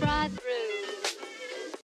right through.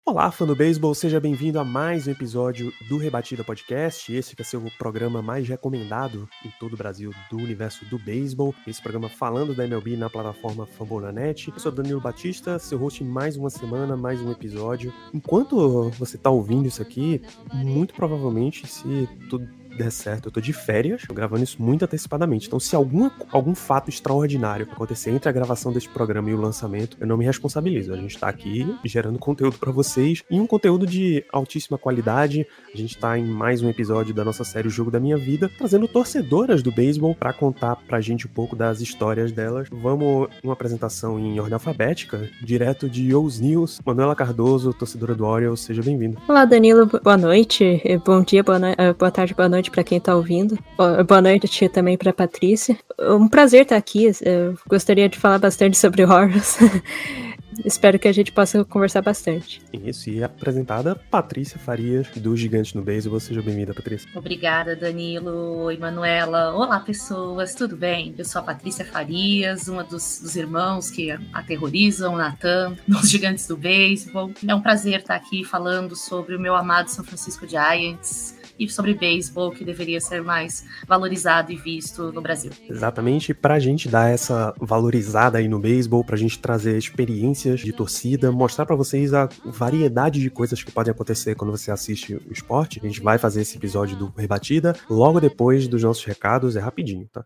Olá, fã do beisebol, seja bem-vindo a mais um episódio do Rebatida Podcast. Esse que é seu programa mais recomendado em todo o Brasil do universo do beisebol. Esse programa falando da MLB na plataforma Fambonanet. Eu sou Danilo Batista, seu host em mais uma semana, mais um episódio. Enquanto você tá ouvindo isso aqui, muito provavelmente, se tudo der certo, eu tô de férias, tô gravando isso muito antecipadamente. Então, se alguma, algum fato extraordinário acontecer entre a gravação desse programa e o lançamento, eu não me responsabilizo. A gente tá aqui gerando conteúdo para vocês e um conteúdo de altíssima qualidade. A gente tá em mais um episódio da nossa série O Jogo da Minha Vida, trazendo torcedoras do beisebol para contar pra gente um pouco das histórias delas. Vamos uma apresentação em ordem alfabética, direto de O's News. Manuela Cardoso, torcedora do Orioles, seja bem-vindo. Olá, Danilo. Boa noite. Eh, Bom dia, boa, noi- eh, boa tarde, boa noite pra quem tá ouvindo. Bo- Boa noite também pra Patrícia. Um prazer estar aqui. Eu gostaria de falar bastante sobre Horus. Espero que a gente possa conversar bastante. Isso, e apresentada Patrícia Farias, do Gigantes no Beisebol. Seja bem-vinda, Patrícia. Obrigada, Danilo. Oi, Manuela. Olá, pessoas. Tudo bem? Eu sou a Patrícia Farias, uma dos, dos irmãos que aterrorizam o Natan nos Gigantes do Beisebol. É um prazer estar aqui falando sobre o meu amado São Francisco Giants e sobre beisebol, que deveria ser mais valorizado e visto no Brasil. Exatamente, pra gente dar essa valorizada aí no beisebol, pra gente trazer experiências de torcida, mostrar pra vocês a variedade de coisas que podem acontecer quando você assiste o esporte. A gente vai fazer esse episódio do Rebatida logo depois dos nossos recados, é rapidinho, tá?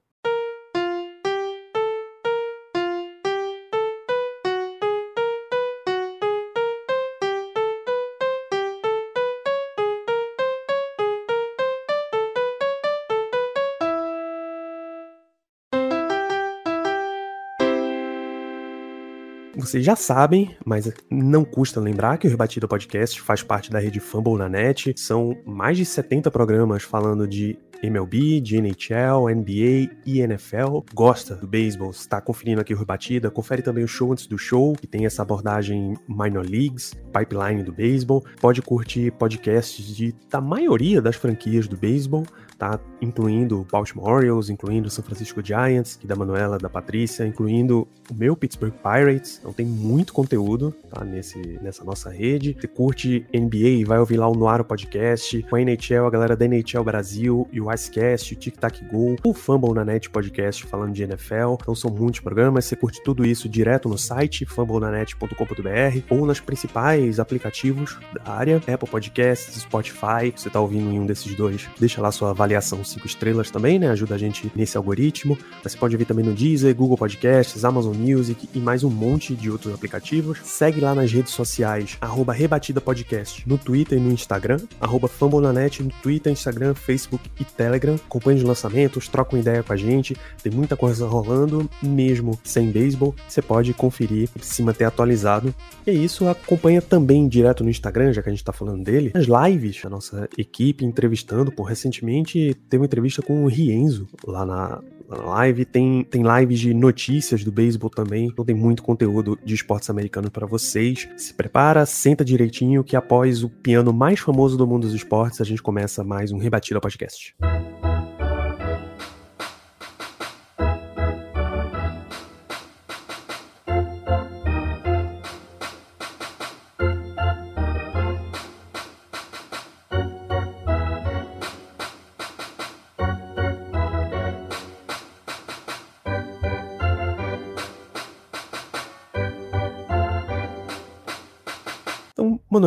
Vocês já sabem, mas não custa lembrar que o Rebatida Podcast faz parte da rede Fumble na Net. São mais de 70 programas falando de MLB, de NHL, NBA e NFL. Gosta do beisebol? Está conferindo aqui o Rebatida? Confere também o show antes do show, que tem essa abordagem minor leagues, pipeline do beisebol. Pode curtir podcasts de, da maioria das franquias do beisebol, tá? Incluindo o Baltimore Orioles, incluindo o San Francisco Giants, que da Manuela, da Patrícia, incluindo o meu Pittsburgh Pirates. Então tem muito conteúdo, tá? Nesse, nessa nossa rede. Você curte NBA, vai ouvir lá o Noaro Podcast, com a NHL, a galera da NHL Brasil, e o Icecast, o Tic Tac Go, o Fumble na Net Podcast falando de NFL. Então são muitos programas. Você curte tudo isso direto no site, fumblenanet.com.br ou nas principais aplicativos da área, Apple Podcasts, Spotify. Você tá ouvindo em um desses dois, deixa lá sua avaliação 5 estrelas também, né? Ajuda a gente nesse algoritmo. Você pode ouvir também no Deezer, Google Podcasts, Amazon Music e mais um monte de outros aplicativos. Segue lá nas redes sociais, arroba Rebatida Podcast, no Twitter e no Instagram, arroba Fambonanet no Twitter, Instagram, Facebook e Telegram. Acompanhe os lançamentos, troca uma ideia com a gente. Tem muita coisa rolando, mesmo sem beisebol. Você pode conferir se manter atualizado. E é isso, acompanha também direto no Instagram, já que a gente tá falando dele, as lives da nossa equipe entrevistando. Por recentemente teve uma entrevista com o Rienzo lá na, live. Tem, tem lives de notícias do beisebol também. Então tem muito conteúdo de esportes americanos para vocês. Se prepara, senta direitinho, que após o piano mais famoso do mundo dos esportes, a gente começa mais um Rebatida Podcast. Então,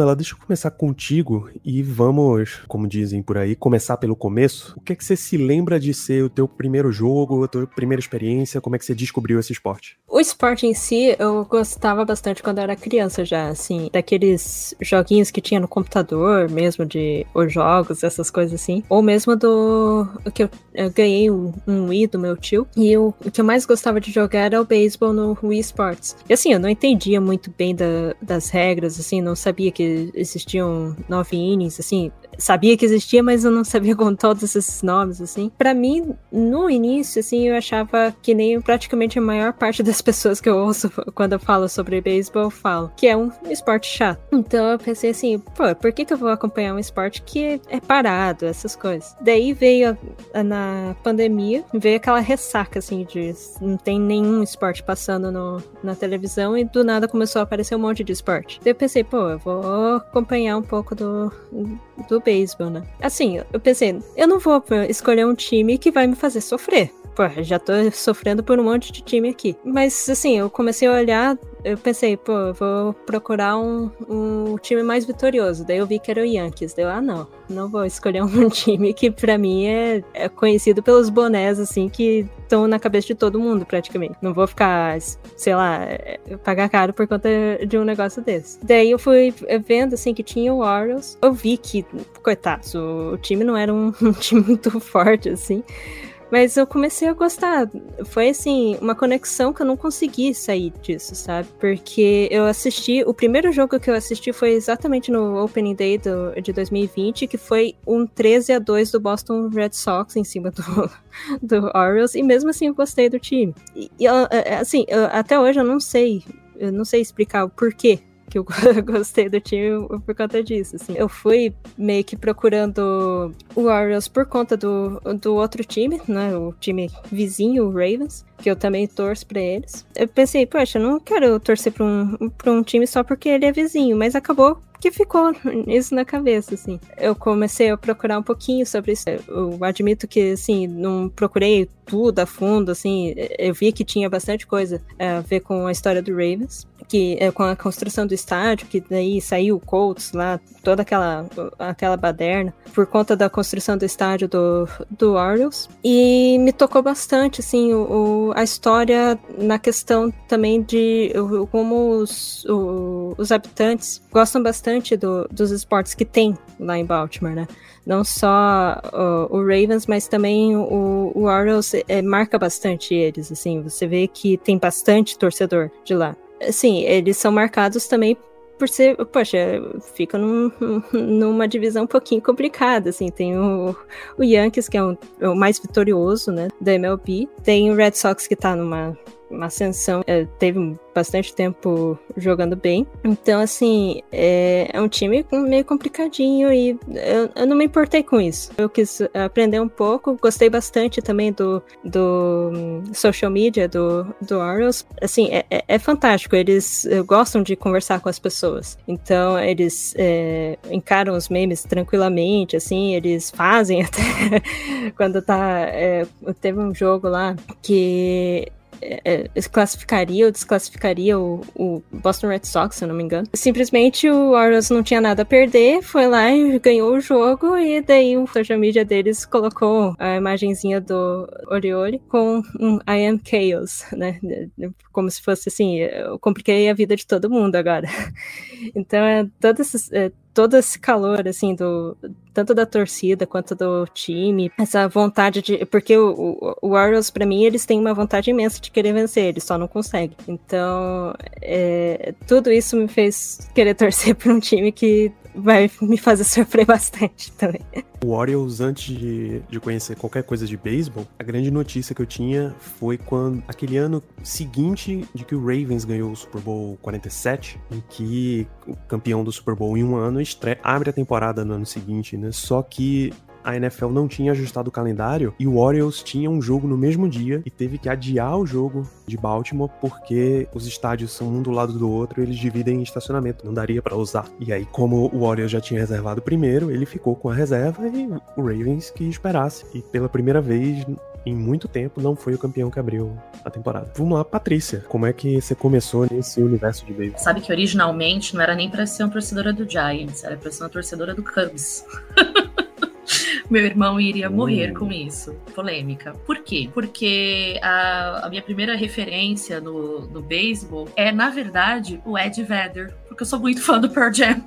Manuela, deixa eu começar contigo e vamos, como dizem por aí, começar pelo começo. O que é que você se lembra de ser o teu primeiro jogo, a tua primeira experiência? Como é que você descobriu esse esporte? O esporte em si, eu gostava bastante quando eu era criança já, assim, daqueles joguinhos que tinha no computador mesmo, de os jogos, essas coisas assim. Ou mesmo do que eu, eu ganhei um, um Wii do meu tio. E eu, o que eu mais gostava de jogar era o beisebol no Wii Sports. E assim, eu não entendia muito bem da, das regras, assim, não sabia sabia existiam nove innings, assim, sabia que existia, mas eu não sabia com todos esses nomes, assim. Para mim, no início, assim, eu achava que nem praticamente a maior parte das pessoas que eu ouço quando eu falo sobre beisebol falo, que é um esporte chato. Então eu pensei assim, pô, por que, que eu vou acompanhar um esporte que é parado, essas coisas? Daí veio a, na pandemia, veio aquela ressaca, assim, de não tem nenhum esporte passando no, na televisão e do nada começou a aparecer um monte de esporte. Daí eu pensei, pô, eu vou acompanhar um pouco do, do beisebol, né? Assim, eu pensei, eu não vou escolher um time que vai me fazer sofrer. Pô, já tô sofrendo por um monte de time aqui. Mas, assim, eu comecei a olhar, eu pensei, pô, vou procurar um, um time mais vitorioso. Daí eu vi que era o Yankees. Daí eu, ah, não, não vou escolher um time que pra mim é, é conhecido pelos bonés, assim, que estão na cabeça de todo mundo, praticamente. Não vou ficar, sei lá, pagar caro por conta de um negócio desse. Daí eu fui vendo, assim, que tinha o Orioles. Eu vi que, coitados, o time não era um, um time muito forte, assim. Mas eu comecei a gostar. Foi assim, uma conexão que eu não consegui sair disso, sabe? Porque eu assisti. O primeiro jogo que eu assisti foi exatamente no Opening Day do, de 2020, que foi um 13 a 2 do Boston Red Sox em cima do, do Orioles. E mesmo assim eu gostei do time. E, e assim, eu, até hoje eu não sei. Eu não sei explicar o porquê que eu gostei do time por conta disso, assim. Eu fui meio que procurando o Orioles por conta do, do outro time, né, o time vizinho, o Ravens, que eu também torço para eles. Eu pensei, poxa, eu não quero torcer para um, pra um time só porque ele é vizinho, mas acabou que ficou isso na cabeça, assim. Eu comecei a procurar um pouquinho sobre isso. Eu admito que, assim, não procurei tudo a fundo, assim. Eu vi que tinha bastante coisa a ver com a história do Ravens que é com a construção do estádio, que daí saiu o Colts lá, toda aquela, aquela baderna, por conta da construção do estádio do, do Orioles. E me tocou bastante, assim, o, o a história na questão também de o, como os, o, os habitantes gostam bastante do, dos esportes que tem lá em Baltimore, né? Não só o, o Ravens, mas também o, o Orioles é, marca bastante eles, assim, você vê que tem bastante torcedor de lá. Sim, eles são marcados também por ser, poxa, fica num, numa divisão um pouquinho complicada, assim, tem o, o Yankees, que é, um, é o mais vitorioso, né, da MLB, tem o Red Sox, que tá numa uma ascensão, é, teve bastante tempo jogando bem. Então, assim, é, é um time meio complicadinho e eu, eu, não me importei com isso. Eu quis aprender um pouco, gostei bastante também do, do hum, social media do, do Orioles. Assim, é, é, é fantástico, eles gostam de conversar com as pessoas. Então, eles é, encaram os memes tranquilamente, assim, eles fazem até quando tá. É, teve um jogo lá que é, é classificaria ou desclassificaria o, o, Boston Red Sox, se eu não me engano. Simplesmente o Orioles não tinha nada a perder, foi lá e ganhou o jogo, e daí o social media deles colocou a imagenzinha do Oriole com um I am Chaos, né? Como se fosse assim, eu compliquei a vida de todo mundo agora. Então, é, todos esses, é, todo esse calor, assim, do tanto da torcida quanto do time, essa vontade de. Porque o, o, Orioles, pra mim, eles têm uma vontade imensa de querer vencer, eles só não conseguem. Então, é, tudo isso me fez querer torcer por um time que vai me fazer sofrer bastante também. O Orioles, antes de, de conhecer qualquer coisa de beisebol, a grande notícia que eu tinha foi quando aquele ano seguinte de que o Ravens ganhou o Super Bowl 47, em que o campeão do Super Bowl em um ano estre... abre a temporada no ano seguinte, né? Só que a NFL não tinha ajustado o calendário e o Orioles tinha um jogo no mesmo dia e teve que adiar o jogo de Baltimore porque os estádios são um do lado do outro e eles dividem estacionamento, não daria para usar. E aí, como o Orioles já tinha reservado primeiro, ele ficou com a reserva e o Ravens que esperasse. E pela primeira vez em muito tempo não foi o campeão que abriu a temporada. Vamos lá, Patrícia, como é que você começou nesse universo de beisebol? Sabe que originalmente não era nem pra ser uma torcedora do Giants, era pra ser uma torcedora do Cubs. Meu irmão iria morrer Uh. com isso. Polêmica. Por quê? Porque a, a minha primeira referência no, no beisebol é, na verdade, o Ed Vedder. Porque eu sou muito fã do Pearl Jam.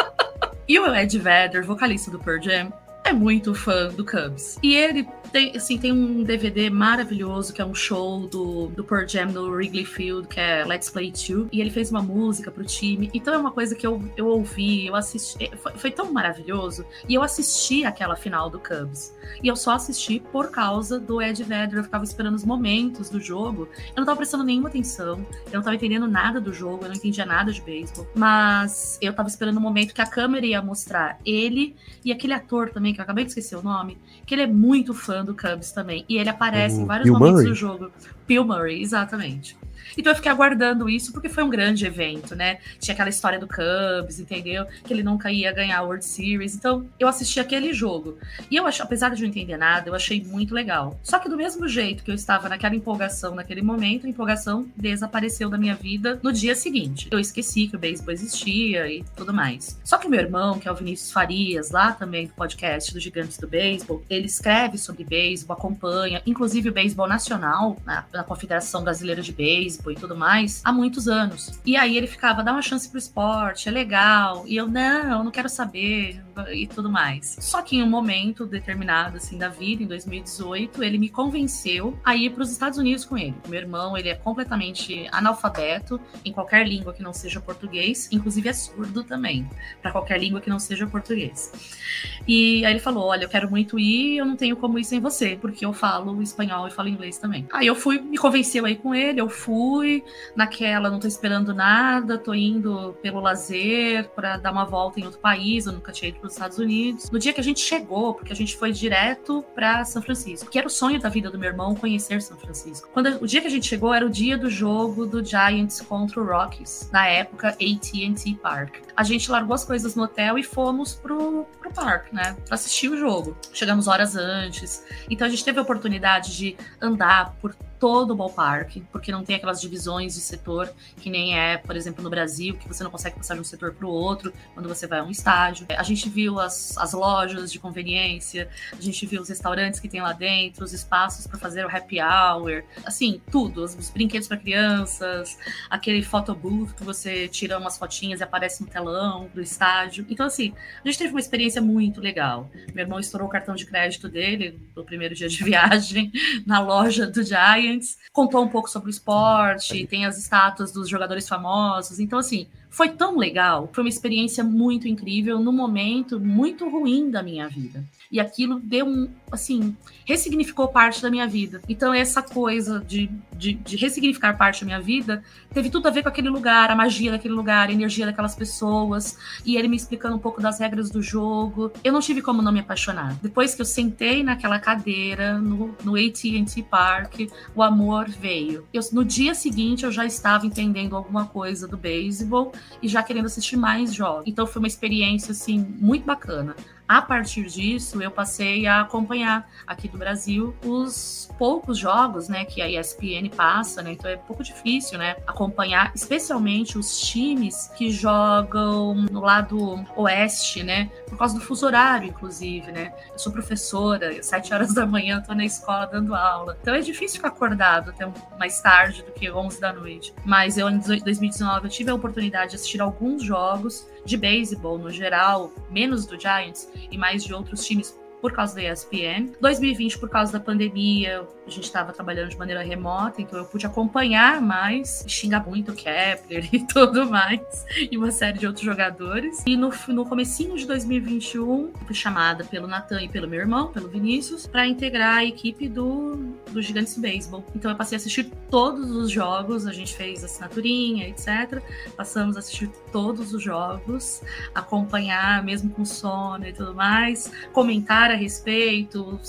e o Ed Vedder, vocalista do Pearl Jam, é muito fã do Cubs. E ele tem, assim, tem um DVD maravilhoso que é um show do, do Pearl Jam no Wrigley Field, que é Let's Play 2. E ele fez uma música pro time. Então é uma coisa que eu, eu ouvi, eu assisti. Foi, foi tão maravilhoso. E eu assisti aquela final do Cubs. E eu só assisti por causa do Ed Vedder. Eu ficava esperando os momentos do jogo. Eu não tava prestando nenhuma atenção. Eu não tava entendendo nada do jogo. Eu não entendia nada de beisebol. Mas eu tava esperando o momento que a câmera ia mostrar ele e aquele ator também, que eu acabei de esquecer o nome, que ele é muito fã do Cubs também. E ele aparece O em vários Bill momentos Murray? do jogo. Bill Murray, exatamente. Então eu fiquei aguardando isso porque foi um grande evento, né? Tinha aquela história do Cubs, entendeu? Que ele nunca ia ganhar a World Series. Então eu assisti aquele jogo. E eu apesar de não entender nada, eu achei muito legal. Só que do mesmo jeito que eu estava naquela empolgação naquele momento, a empolgação desapareceu da minha vida no dia seguinte. Eu esqueci que o beisebol existia e tudo mais. Só que meu irmão, que é o Vinícius Farias, lá também do podcast do Gigantes do Beisebol, ele escreve sobre beisebol, acompanha, inclusive o beisebol nacional, na, na Confederação Brasileira de Beisebol e tudo mais, há muitos anos. E aí ele ficava, dá uma chance pro esporte, é legal. E eu, não, eu não quero saber e tudo mais. Só que em um momento determinado, assim, da vida, em 2018, ele me convenceu a ir para os Estados Unidos com ele. Meu irmão, ele é completamente analfabeto em qualquer língua que não seja português, inclusive é surdo também, para qualquer língua que não seja português. E aí ele falou: Olha, eu quero muito ir, eu não tenho como ir sem você, porque eu falo espanhol e falo inglês também. Aí eu fui, me convenceu aí com ele, eu fui, naquela, não tô esperando nada, tô indo pelo lazer para dar uma volta em outro país, eu nunca tinha ido para os Estados Unidos. No dia que a gente chegou, porque a gente foi direto para São Francisco, que era o sonho da vida do meu irmão conhecer São Francisco. Quando o dia que a gente chegou era o dia do jogo do Giants contra o Rockies, na época AT&T Park. A gente largou as coisas no hotel e fomos pro, pro parque, né, para assistir o jogo. Chegamos horas antes, então a gente teve a oportunidade de andar por todo o ballpark, porque não tem aquelas divisões de setor que nem é, por exemplo, no Brasil, que você não consegue passar de um setor para o outro quando você vai a um estádio. A gente viu as, as lojas de conveniência, a gente viu os restaurantes que tem lá dentro, os espaços para fazer o happy hour, assim, tudo, os, os brinquedos para crianças, aquele photo booth que você tira umas fotinhas e aparece no telão do estádio. Então, assim, a gente teve uma experiência muito legal. Meu irmão estourou o cartão de crédito dele no primeiro dia de viagem na loja do Giants contou um pouco sobre o esporte, tem as estátuas dos jogadores famosos. Então, assim, foi tão legal, foi uma experiência muito incrível num momento muito ruim da minha vida. E aquilo deu um, assim, ressignificou parte da minha vida. Então, essa coisa de, de, de ressignificar parte da minha vida teve tudo a ver com aquele lugar, a magia daquele lugar, a energia daquelas pessoas, e ele me explicando um pouco das regras do jogo. Eu não tive como não me apaixonar. Depois que eu sentei naquela cadeira no, no AT&T Park, o amor veio. Eu, no dia seguinte, eu já estava entendendo alguma coisa do beisebol e já querendo assistir mais jogos. Então foi uma experiência assim muito bacana. A partir disso, eu passei a acompanhar aqui do Brasil os poucos jogos, né, que a ESPN passa, né? Então é um pouco difícil, né, acompanhar, especialmente os times que jogam no lado oeste, né, por causa do fuso horário, inclusive, né? Eu sou professora, sete horas da manhã tô na escola dando aula. Então é difícil ficar acordado até mais tarde do que 11 da noite. Mas eu em 2019 eu tive a oportunidade de assistir alguns jogos de beisebol no geral, menos do Giants e mais de outros times por causa da ESPN. 2020, por causa da pandemia, a gente estava trabalhando de maneira remota, então eu pude acompanhar mais, xingar muito o Kepler e tudo mais, e uma série de outros jogadores. E no, no comecinho de 2021, fui chamada pelo Natan e pelo meu irmão, pelo Vinícius, para integrar a equipe do, do Gigantes Baseball. Então eu passei a assistir todos os jogos, a gente fez assinaturinha, etc. Passamos a assistir todos os jogos, acompanhar, mesmo com sono e tudo mais, comentar a respeito,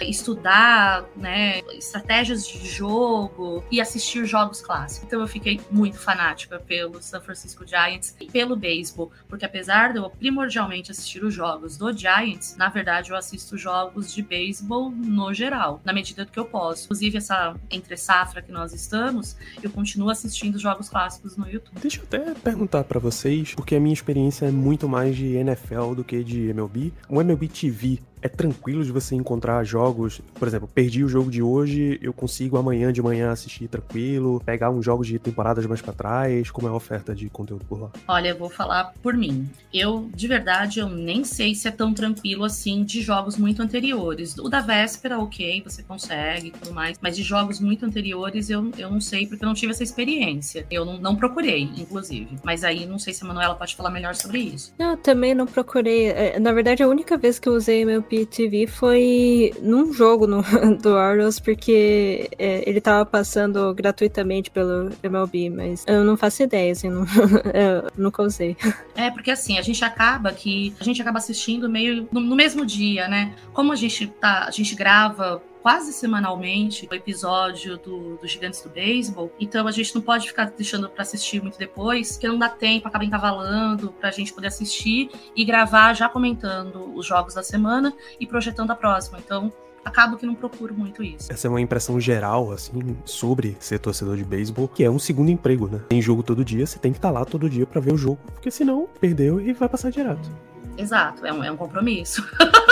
estudar, né, estratégias de jogo e assistir jogos clássicos. Então eu fiquei muito fanática pelo San Francisco Giants e pelo beisebol, porque apesar de eu primordialmente assistir os jogos do Giants, na verdade eu assisto jogos de beisebol no geral, na medida do que eu posso. Inclusive essa entre safra que nós estamos, eu continuo assistindo jogos clássicos no YouTube. Deixa eu até perguntar para vocês, porque a minha experiência é muito mais de NFL do que de MLB. O MLB TV é tranquilo de você encontrar jogos, por exemplo, perdi o jogo de hoje, eu consigo amanhã de manhã assistir tranquilo, pegar uns jogos de temporadas mais para trás, como é a oferta de conteúdo por lá? Olha, eu vou falar por mim. Eu, de verdade, eu nem sei se é tão tranquilo assim de jogos muito anteriores. O da véspera, ok, você consegue e tudo mais, mas de jogos muito anteriores eu, eu não sei, porque eu não tive essa experiência. Eu não, não procurei, inclusive. Mas aí não sei se a Manuela pode falar melhor sobre isso. Eu também não procurei. É, na verdade, a única vez que eu usei meu TV foi num jogo no, do Orioles, porque é, ele tava passando gratuitamente pelo MLB, mas eu não faço ideia, assim, não, eu nunca usei. É, porque assim, a gente acaba que a gente acaba assistindo meio no, no mesmo dia, né? Como a gente tá, a gente grava quase semanalmente o episódio do, do Gigantes do Beisebol. Então a gente não pode ficar deixando para assistir muito depois, porque não dá tempo, acaba encavalando pra gente poder assistir e gravar já comentando os jogos da semana e projetando a próxima. Então acabo que não procuro muito isso. Essa é uma impressão geral, assim, sobre ser torcedor de beisebol, que é um segundo emprego, né? Tem jogo todo dia, você tem que estar tá lá todo dia para ver o jogo, porque senão perdeu e vai passar direto. Exato, é um, é um compromisso.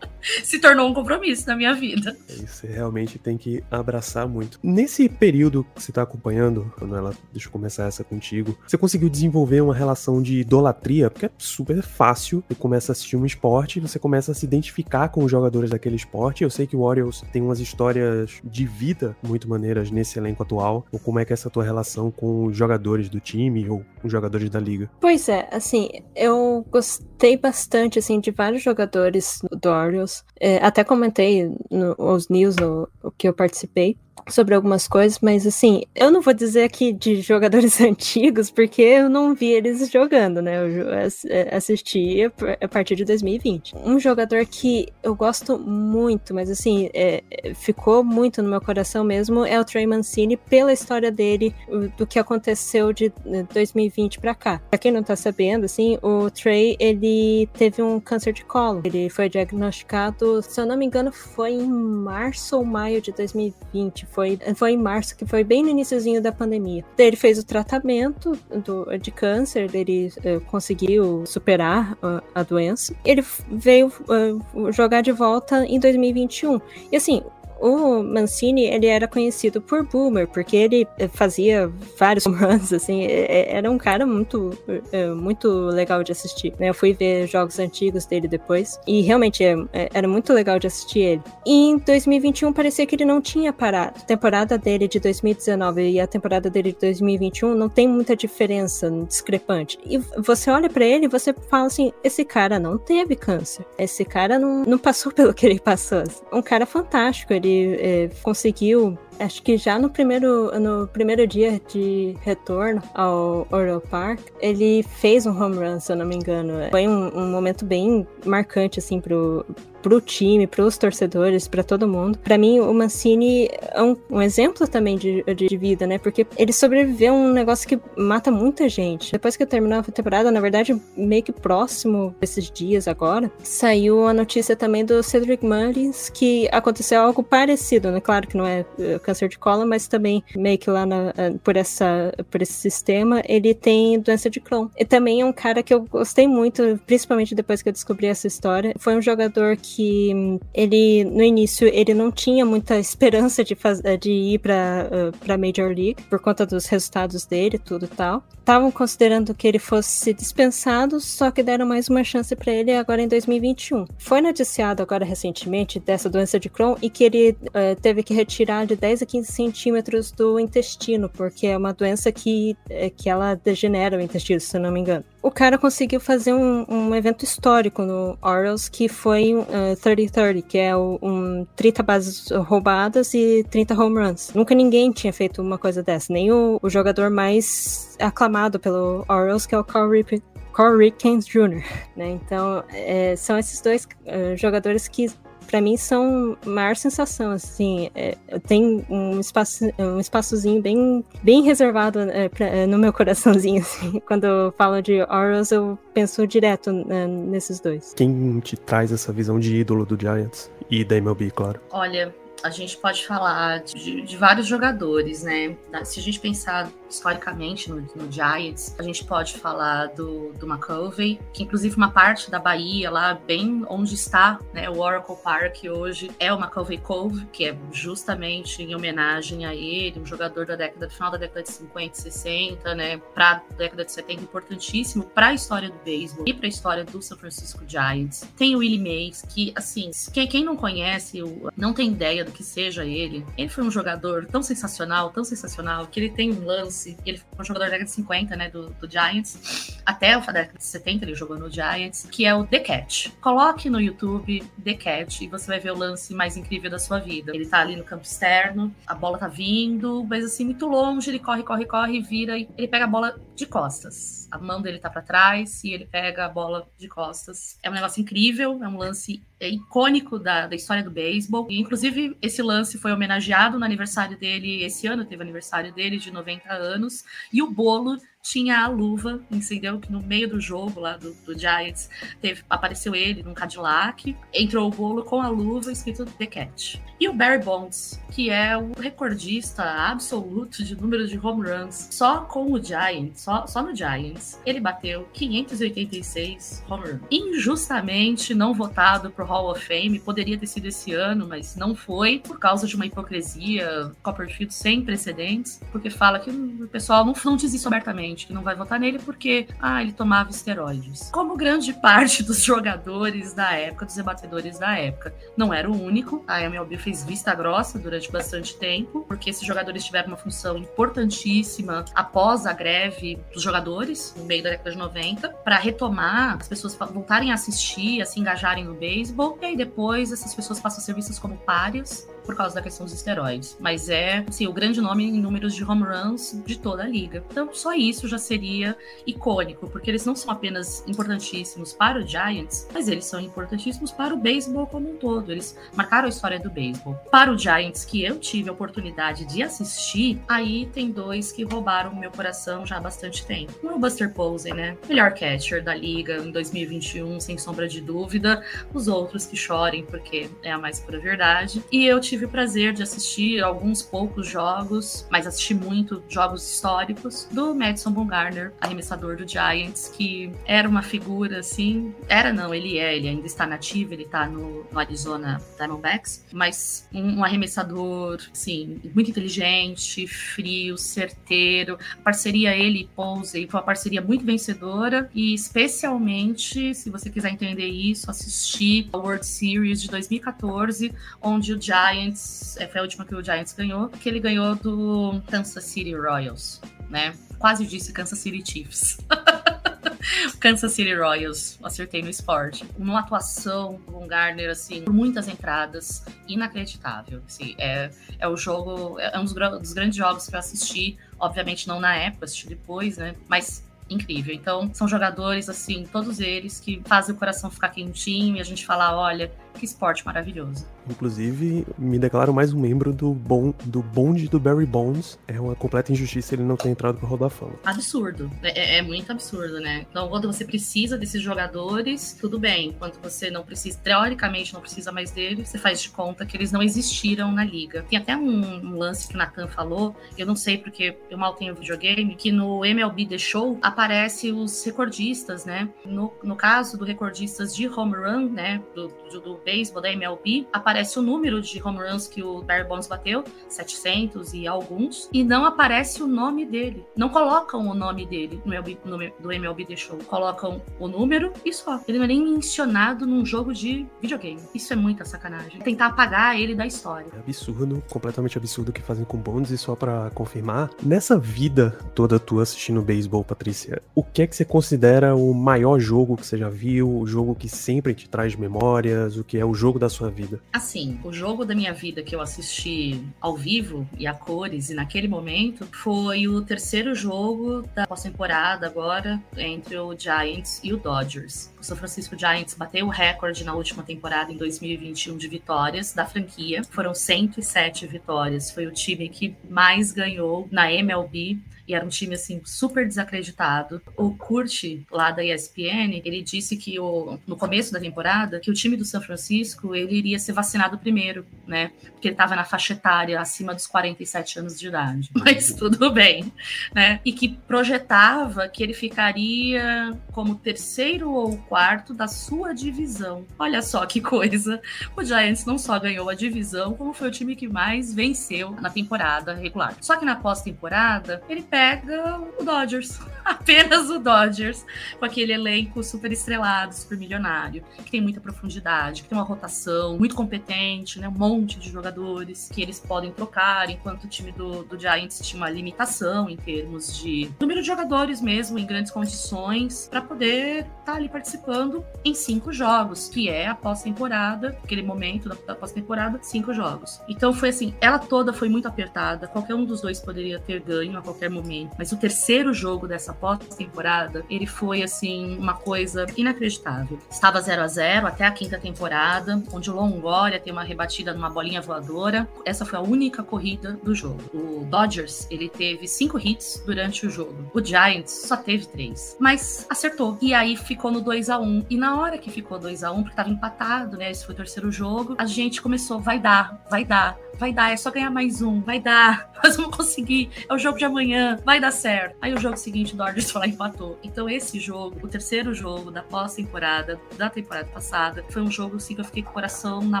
se tornou um compromisso na minha vida. É você realmente tem que abraçar muito. Nesse período que você está acompanhando, Manuela, deixa eu começar essa contigo, você conseguiu desenvolver uma relação de idolatria, porque é super fácil. Você começa a assistir um esporte, você começa a se identificar com os jogadores daquele esporte. Eu sei que o Orioles tem umas histórias de vida muito maneiras nesse elenco atual. Ou como é que é essa tua relação com os jogadores do time ou os jogadores da liga? Pois é, assim, eu gostei bastante, assim, de vários jogadores do Orioles é, até comentei nos news o, o que eu participei sobre algumas coisas, mas assim, eu não vou dizer aqui de jogadores antigos, porque eu não vi eles jogando, né? Eu é, assisti a partir de 2020. Um jogador que eu gosto muito, mas assim, é, ficou muito no meu coração mesmo, é o Trey Mancini, pela história dele, do que aconteceu de 2020 para cá. Pra quem não tá sabendo, assim, o Trey, ele teve um câncer de colo. Ele foi diagnosticado, se eu não me engano, foi em março ou maio de 2020 foi, foi em março, que foi bem no iníciozinho da pandemia. Ele fez o tratamento do, de câncer, ele uh, conseguiu superar uh, a doença. Ele veio uh, jogar de volta em 2021. E assim, o Mancini, ele era conhecido por boomer, porque ele eh, fazia vários runs, assim, era um cara muito, eh, muito legal de assistir, né? Eu fui ver jogos antigos dele depois, e realmente era muito legal de assistir ele. E em 2021 parecia que ele não tinha parado. A temporada dele de 2019 e a temporada dele de 2021 não tem muita diferença discrepante. E você olha para ele e você fala assim, esse cara não teve câncer. Esse cara não, não passou pelo que ele passou. Um cara fantástico, ele ele é, conseguiu acho que já no primeiro, no primeiro dia de retorno ao Oriole Park, ele fez um home run, se eu não me engano. Foi um, um momento bem marcante, assim, pro, pro time, pros torcedores, para todo mundo. Para mim, o Mancini é um, um exemplo também de, de, vida, né? Porque ele sobreviveu a um negócio que mata muita gente. Depois que terminou a temporada, na verdade, meio que próximo desses dias agora, saiu a notícia também do Cedric Mullins que aconteceu algo parecido, né? Claro que não é eh, câncer de colo, mas também meio que lá na, eh, por, essa, por esse sistema, ele tem doença de Crohn. E também é um cara que eu gostei muito, principalmente depois que eu descobri essa história. Foi um jogador que hum, ele, no início, ele não tinha muita esperança de, de ir para uh, pra Major League, por conta dos resultados dele, tudo e tal. Estavam considerando que ele fosse dispensado, só que deram mais uma chance para ele agora em 2021. Foi noticiado agora recentemente dessa doença de Crohn e que ele uh, teve que retirar de 10 10 a 15 centímetros do intestino, porque é uma doença que, é, que ela degenera o intestino, se eu não me engano. O cara conseguiu fazer um, um evento histórico no Orioles, que foi uh, 30-30, que é um 30 bases roubadas e 30 home runs. Nunca ninguém tinha feito uma coisa dessa, nem o, o jogador mais aclamado pelo Orioles, que é o Carl Rip Corey Keynes Jr., né? Então, é, são esses dois uh, jogadores que para mim são maior sensação, assim, é, tem um espaço, um espaçozinho bem, bem reservado é, pra, é, no meu coraçãozinho, assim. Quando eu falo de Orioles, eu penso direto né, nesses dois. Quem te traz essa visão de ídolo do Giants? E da MLB, claro. Olha, a gente pode falar de, de, vários jogadores, né? Se a gente pensar historicamente no, no, Giants, a gente pode falar do, do McCovey, que inclusive uma parte da Bahia, lá bem onde está né, o Oracle Park hoje, é o McCovey Cove, que é justamente em homenagem a ele, um jogador da década, final da década de 50 e 60, né? Para década de 70, importantíssimo para a história do beisebol e para a história do San Francisco Giants. Tem o Willie Mays, que, assim, quem, quem não conhece, não tem ideia do que seja ele, ele foi um jogador tão sensacional, tão sensacional, que ele tem um lance, ele foi um jogador da década de 50, né, do, do Giants, até a década de 70 ele jogou no Giants, que é o The. Coloque no YouTube The e você vai ver o lance mais incrível da sua vida. Ele tá ali no campo externo, a bola tá vindo, mas assim, muito longe, ele corre, corre, corre, vira e ele pega a bola de costas. A mão dele tá para trás e ele pega a bola de costas. É um negócio incrível, é um lance é icônico da, da história do beisebol. E, inclusive, esse lance foi homenageado no aniversário dele, esse ano teve aniversário dele de 90 anos, e o bolo tinha a luva, entendeu? Que no meio do jogo lá do, do Giants teve, apareceu ele num Cadillac, entrou o bolo com a luva escrito The Cat. E o Barry Bonds, que é o recordista absoluto de número de home runs, só com o Giants, só, só no Giants, ele bateu 586 home runs. Injustamente não votado pro Hall of Fame, poderia ter sido esse ano, mas não foi, por causa de uma hipocrisia Copperfield sem precedentes, porque fala que o pessoal não, não diz isso abertamente gente que não vai votar nele porque ah, ele tomava esteroides. Como grande parte dos jogadores da época, dos debatedores da época, não era o único, a MLB fez vista grossa durante bastante tempo, porque esses jogadores tiveram uma função importantíssima após a greve dos jogadores, no meio da década de 90, para retomar, as pessoas voltarem a assistir, a se engajarem no beisebol, e aí depois essas pessoas passam a ser vistas como párias por causa da questão dos esteroides. Mas é, assim, o grande nome em números de home runs de toda a liga. Então, só isso já seria icônico, porque eles não são apenas importantíssimos para o Giants, mas eles são importantíssimos para o beisebol como um todo. Eles marcaram a história do beisebol. Para o Giants, que eu tive a oportunidade de assistir, aí tem dois que roubaram o meu coração já há bastante tempo. É o Buster Posey, né? Melhor catcher da liga em 2021, sem sombra de dúvida. Os outros que chorem, porque é a mais pura verdade. E eu tive tive o prazer de assistir alguns poucos jogos, mas assisti muito jogos históricos do Madison Bumgarner, arremessador do Giants, que era uma figura assim, era não, ele é, ele ainda está nativo, ele está no, no Arizona Diamondbacks, mas um, um arremessador, assim, muito inteligente, frio, certeiro. A parceria ele e Posey foi uma parceria muito vencedora e especialmente, se você quiser entender isso, assistir a World Series de 2014, onde o Giants Giants, é, foi a última que o Giants ganhou, que ele ganhou do Kansas City Royals, né? Quase disse Kansas City Chiefs. Kansas City Royals, acertei no esporte. Uma atuação do Von Garner, assim, por muitas entradas, inacreditável. Assim, é, é o jogo, é um dos, dos grandes jogos que eu assisti, obviamente não na época, assisti depois, né? Mas incrível. Então, são jogadores, assim, todos eles que fazem o coração ficar quentinho e a gente falar, olha, que esporte maravilhoso. Inclusive, me declaro mais um membro do, bon, do bonde do Barry Bonds. É uma completa injustiça ele não ter entrado pro Hall da Fama. Absurdo. É, é, muito absurdo, né? Então, quando você precisa desses jogadores, tudo bem. Quando você não precisa, teoricamente não precisa mais deles, você faz de conta que eles não existiram na liga. Tem até um, um lance que o Nathan falou, eu não sei porque eu mal tenho videogame, que no MLB The Show aparece os recordistas, né? No, no caso do recordistas de home run, né? Do, do, do beisebol da MLB, aparece o número de home runs que o Barry Bonds bateu, 700 e alguns, e não aparece o nome dele. Não colocam o nome dele no MLB, no, do MLB The Show. Colocam o número e só. Ele não é nem mencionado num jogo de videogame. Isso é muita sacanagem. Tentar apagar ele da história. É absurdo, completamente absurdo o que fazem com Bonds. E só para confirmar, nessa vida toda tua assistindo beisebol, Patrícia, o que é que você considera o maior jogo que você já viu? O jogo que sempre te traz memórias? O que que é o jogo da sua vida? Assim, o jogo da minha vida que eu assisti ao vivo e a cores e naquele momento foi o terceiro jogo da pós-temporada agora entre o Giants e o Dodgers. O São Francisco Giants bateu o recorde na última temporada em 2021 de vitórias da franquia. Foram 107 vitórias. Foi o time que mais ganhou na MLB e era um time assim super desacreditado. O Kurt lá da ESPN, ele disse que o, no começo da temporada que o time do São Francisco ele iria ser vacinado primeiro, né? Porque ele estava na faixa etária acima dos 47 anos de idade. Mas tudo bem, né? E que projetava que ele ficaria como terceiro ou quarto da sua divisão. Olha só que coisa. O Giants não só ganhou a divisão, como foi o time que mais venceu na temporada regular. Só que na pós-temporada, ele pega o Dodgers. Apenas o Dodgers, com aquele elenco super estrelado, super milionário, que tem muita profundidade, que tem uma rotação muito competente, né? Um monte de jogadores que eles podem trocar, enquanto o time do, do Giants tinha uma limitação em termos de número de jogadores mesmo, em grandes condições, para poder estar tá ali participando em cinco jogos, que é a pós-temporada, aquele momento da, da pós-temporada, cinco jogos. Então foi assim, ela toda foi muito apertada, qualquer um dos dois poderia ter ganho a qualquer momento. Mas o terceiro jogo dessa pós-temporada, ele foi assim uma coisa inacreditável. Estava 0 a 0 até a quinta temporada, onde o Longoria tem uma rebatida bolinha voadora. Essa foi a única corrida do jogo. O Dodgers, ele teve cinco hits durante o jogo. O Giants só teve três, mas acertou. E aí ficou no 2 a 1 E na hora que ficou 2 a 1 porque estava empatado, né? Esse foi o terceiro jogo, a gente começou, vai dar, vai dar vai dar, é só ganhar mais um, vai dar, nós vamos conseguir, é o jogo de amanhã, vai dar certo. Aí o jogo seguinte, o Dodgers foi lá e empatou. Então esse jogo, o terceiro jogo da pós-temporada, da temporada passada, foi um jogo assim que eu fiquei com o coração na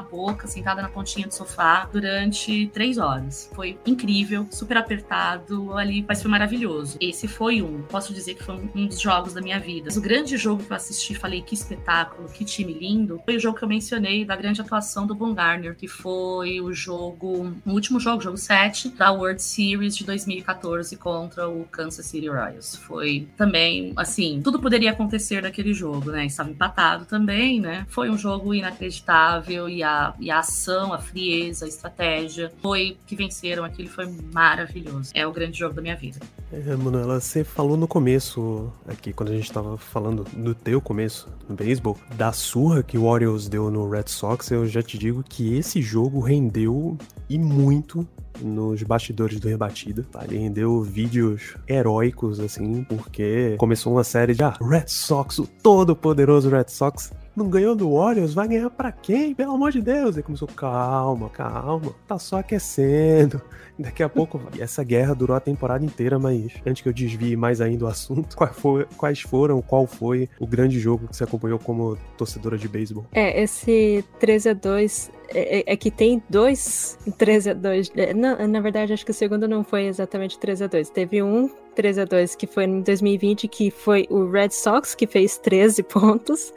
boca, sentada na pontinha do sofá, durante três horas. Foi incrível, super apertado ali, mas foi maravilhoso. Esse foi um, posso dizer que foi um dos jogos da minha vida. Mas o grande jogo que eu assisti, falei que espetáculo, que time lindo, foi o jogo que eu mencionei da grande atuação do Von Garner, que foi o jogo jogo, no último jogo, jogo 7, da World Series de 2014 contra o Kansas City Royals. Foi também, assim, tudo poderia acontecer naquele jogo, né? Estava empatado também, né? Foi um jogo inacreditável e a, e a ação, a frieza, a estratégia foi que venceram aquilo, foi maravilhoso. É o grande jogo da minha vida. É, Manuela, você falou no começo, aqui, quando a gente estava falando do teu começo no beisebol, da surra que o Orioles deu no Red Sox, eu já te digo que esse jogo rendeu e muito nos bastidores do Rebatida. Ele rendeu vídeos heróicos, assim, porque começou uma série de ah, Red Sox, o todo poderoso Red Sox, não ganhou do Warriors, vai ganhar para quem? Pelo amor de Deus. Ele começou, calma, calma, tá só aquecendo. Daqui a pouco, essa guerra durou a temporada inteira, mas antes que eu desvie mais ainda o assunto, quais foram, qual foi o grande jogo que você acompanhou como torcedora de beisebol? É, esse 13 a 2 é, é, é, que tem dois 13 a 2 é, na, na verdade, acho que o segundo não foi exatamente 13 a 2 Teve um 3 a 2 que foi em 2020, que foi o Red Sox, que fez 13 pontos.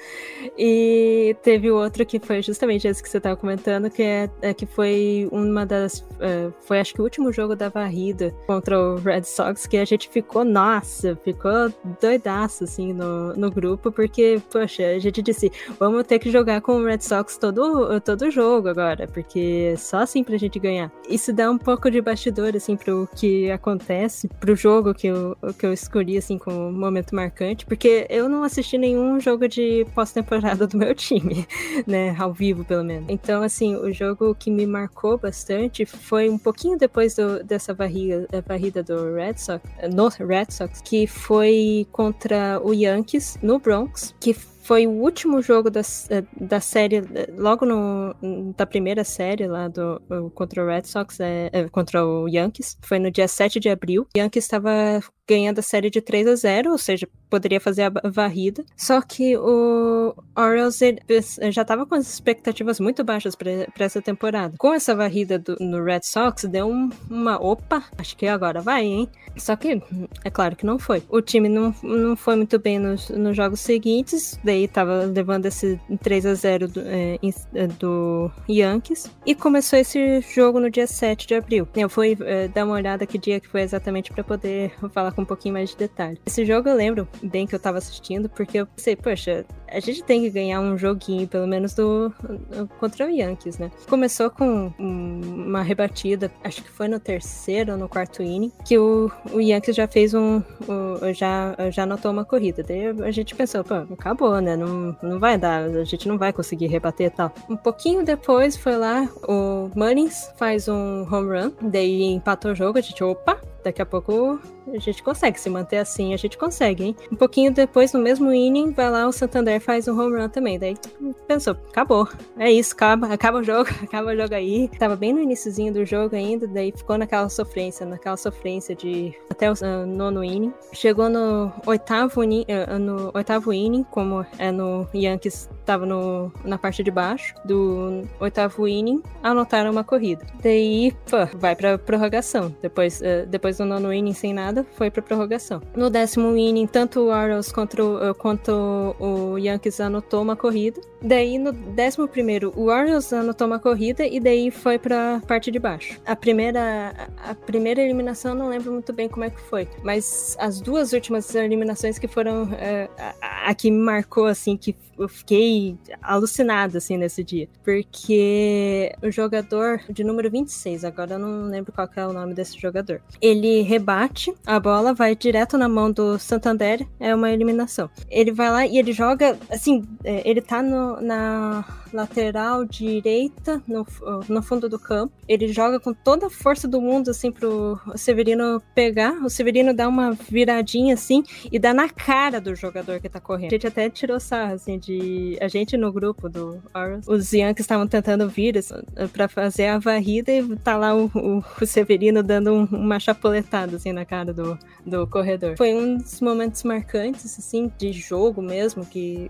E teve o outro que foi justamente esse que você estava comentando, que, é, é, que foi uma das. Uh, foi acho que o último jogo da varrida contra o Red Sox, que a gente ficou, nossa, ficou doidaço assim no, no grupo, porque, poxa, a gente disse, vamos ter que jogar com o Red Sox todo, todo jogo agora, porque só assim pra gente ganhar. Isso dá um pouco de bastidor, assim, pro que acontece, pro jogo que eu, que eu escolhi, assim, como momento marcante, porque eu não assisti nenhum jogo de pós-temporada do meu time, né, ao vivo, pelo menos. Então, assim, o jogo que me marcou bastante foi um pouquinho depois do, dessa varrida, da varrida do Red Sox, no Red Sox, que foi contra o Yankees, no Bronx, que foi o último jogo da, da série, logo no, da primeira série lá do, contra o Red Sox, é, é, contra o Yankees. Foi no dia 7 de abril. O Yankees estava ganhando a série de 3 a 0, ou seja, poderia fazer a varrida. Só que o Orioles já estava com as expectativas muito baixas para essa temporada. Com essa varrida do, no Red Sox, deu um, uma opa, acho que agora vai, hein? Só que é claro que não foi. O time não, não foi muito bem nos, nos jogos seguintes, daí estava levando esse 3 a 0 do, é, do, Yankees e começou esse jogo no dia 7 de abril. Eu fui é, dar uma olhada que dia que foi exatamente para poder falar com um pouquinho mais de detalhe. Esse jogo eu lembro bem que eu tava assistindo, porque eu pensei, poxa, a gente tem que ganhar um joguinho, pelo menos do contra o Yankees, né? Começou com uma rebatida, acho que foi no terceiro ou no quarto inning, que o, o Yankees já fez um. Já, já anotou uma corrida. Daí a gente pensou, pô, acabou, né? Não, não vai dar, a gente não vai conseguir rebater e tal. Um pouquinho depois foi lá, o Munnings faz um home run, daí empatou o jogo, a gente, opa, daqui a pouco a gente consegue se manter assim, a gente consegue, hein? Um pouquinho depois, no mesmo inning, vai lá o Santander faz um home run também. Daí pensou, acabou. É isso, acaba, acaba o jogo, acaba o jogo aí. Tava bem no iníciozinho do jogo ainda, daí ficou naquela sofrência, naquela sofrência de até o uh, nono inning. Chegou no oitavo, uh, no oitavo inning, como é no Yankees, tava no, na parte de baixo do oitavo inning, anotaram uma corrida. Daí, pô, vai pra prorrogação. Depois, uh, depois do nono inning sem nada, foi pra prorrogação. No décimo inning, tanto o Orioles quanto, quanto o Yankees anotou uma corrida. Daí, no décimo primeiro, o Orioles anotou uma corrida e daí foi pra parte de baixo. A primeira, a primeira eliminação, não lembro muito bem como é que foi, mas as duas últimas eliminações que foram é, a, a, que me marcou, assim, que eu fiquei alucinada, assim, nesse dia. Porque o jogador de número 26, agora eu não lembro qual é o nome desse jogador, ele rebate, a bola vai direto na mão do Santander, é uma eliminação. Ele vai lá e ele joga, assim, é, ele tá no, na lateral direita, no, no fundo do campo. Ele joga com toda a força do mundo, assim, pro Severino pegar. O Severino dá uma viradinha, assim, e dá na cara do jogador que tá correndo. A gente até tirou sarro, assim, de... A gente no grupo do Horus, os Yankees estavam tentando vir assim, pra fazer a varrida e tá lá o, o, o Severino dando um, uma chapuletada, assim, na cara do, do corredor. Foi um dos momentos marcantes, assim, de jogo mesmo, que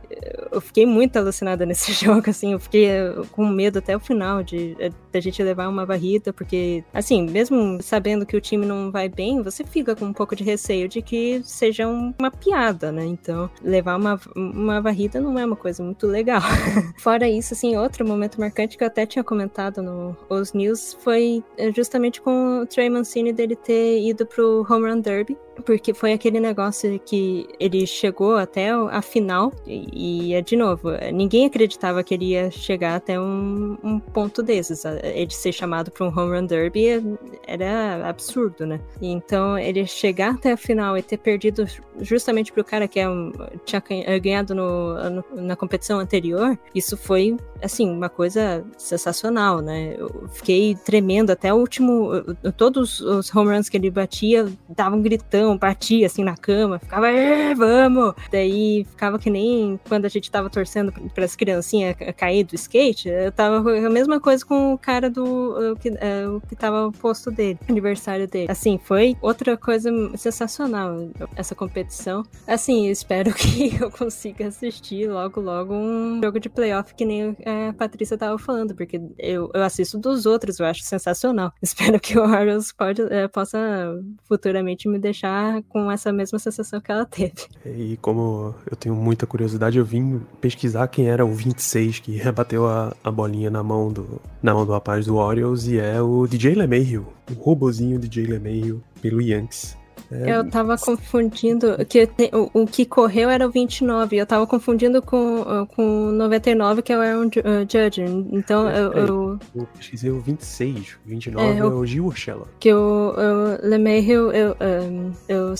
eu fiquei muito alucinada nesse jogo, assim, eu fiquei eh, com medo até o final de, eh, de a gente levar uma varrida, porque, assim, mesmo sabendo que o time não vai bem, você fica com um pouco de receio de que seja uma piada, né? Então, levar uma, uma varrida não é uma coisa muito legal. Fora isso, assim, outro momento marcante que eu até tinha comentado no Os News foi eh, justamente com o Trey Mancini dele ter ido pro Home Run Derby porque foi aquele negócio que ele chegou até a final e, e de novo, ninguém acreditava que ele ia chegar até um, um ponto desses. Ele ser chamado para um home run derby era absurdo, né? Então ele chegar até a final e ter perdido justamente pro cara que é um, tinha ganhado no, no, na competição anterior, isso foi assim uma coisa sensacional, né? Eu fiquei tremendo até o último, todos os home runs que ele batia davam gritando batia assim na cama, ficava, vamos! Daí ficava que nem quando a gente tava torcendo para as criancinhas cair do skate, eu tava a mesma coisa com o cara do o que, é, o que tava posto dele, aniversário dele. Assim, foi outra coisa sensacional essa competição. Assim, espero que eu consiga assistir logo, logo um jogo de playoff que nem a Patrícia tava falando, porque eu, eu assisto dos outros, eu acho sensacional. Espero que o Orioles pode, é, possa futuramente me deixar com essa mesma sensação que ela teve. E como eu tenho muita curiosidade, eu vim pesquisar quem era o 26 que rebateu a, a bolinha na mão do na mão do rapaz do Orioles e é o DJ LeMahieu, o robozinho DJ LeMahieu pelo Yankees. É, eu tava confundindo, que o, o, que correu era o 29, eu tava confundindo com, com 99, que é o Aaron uh, Judge. Então é, eu, eu. Eu pesquisei o 26, o 29 é, é o Gil Urshela. Que o, o LeMahieu, eu, um, eu,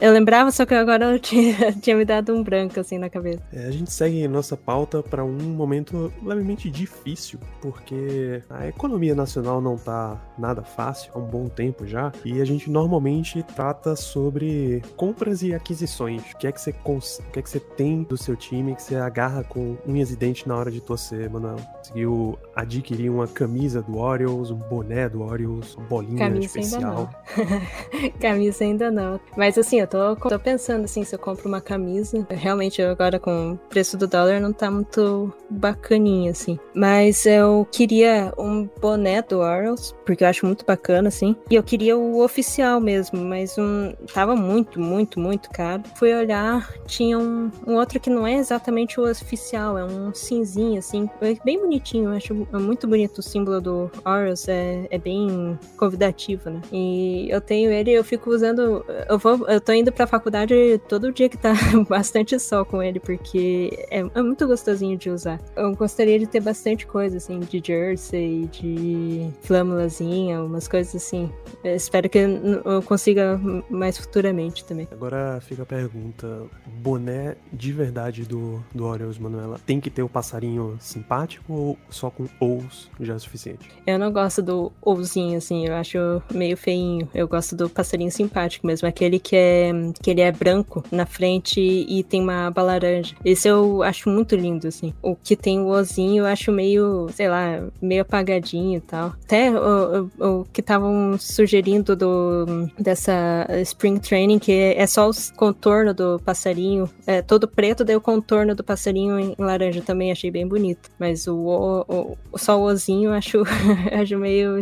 eu, lembrava, só que agora eu tinha, tinha me dado um branco assim na cabeça. É, a gente segue nossa pauta para um momento levemente difícil, porque a economia nacional não tá nada fácil há um bom tempo já, e a gente normalmente trata trata sobre compras e aquisições. O que é que você, cons... o que é que você tem do seu time que você agarra com unhas e dentes na hora de torcer, Manuel? Conseguiu adquirir uma camisa do Orioles, um boné do Orioles, uma bolinha camisa especial? Ainda não. camisa ainda não. Mas assim, eu tô, tô pensando assim, se eu compro uma camisa. Realmente agora com o preço do dólar não tá muito bacaninha, assim. Mas eu queria um boné do Orioles, porque eu acho muito bacana, assim. E eu queria o oficial mesmo, mas um tava muito, muito, muito caro. Fui olhar, tinha um, um outro que não é exatamente o oficial, é um cinzinho, assim, é bem bonitinho. Eu acho muito bonito o símbolo do Horus, é, é bem convidativo, né? E eu tenho ele, eu fico usando. Eu vou, eu tô indo pra faculdade todo dia que tá bastante sol com ele, porque é, é muito gostosinho de usar. Eu gostaria de ter bastante coisa, assim, de jersey, de flâmulazinha, umas coisas assim. Eu espero que eu consiga mais futuramente também. Agora fica a pergunta: boné de verdade do, do Orioles Manuela tem que ter o passarinho simpático ou só com ous já é suficiente? Eu não gosto do ouzinho, assim, eu acho meio feinho. Eu gosto do passarinho simpático mesmo, aquele que é que ele é branco na frente e tem uma aba laranja. Esse eu acho muito lindo, assim. O que tem o ozinho eu acho meio, sei lá, meio apagadinho e tal. Até o, o, o que estavam sugerindo do dessa Spring Training, que é só o contorno do passarinho, é todo preto, daí o contorno do passarinho em laranja também achei bem bonito. Mas o, o, o só o ozinho eu acho, acho meio.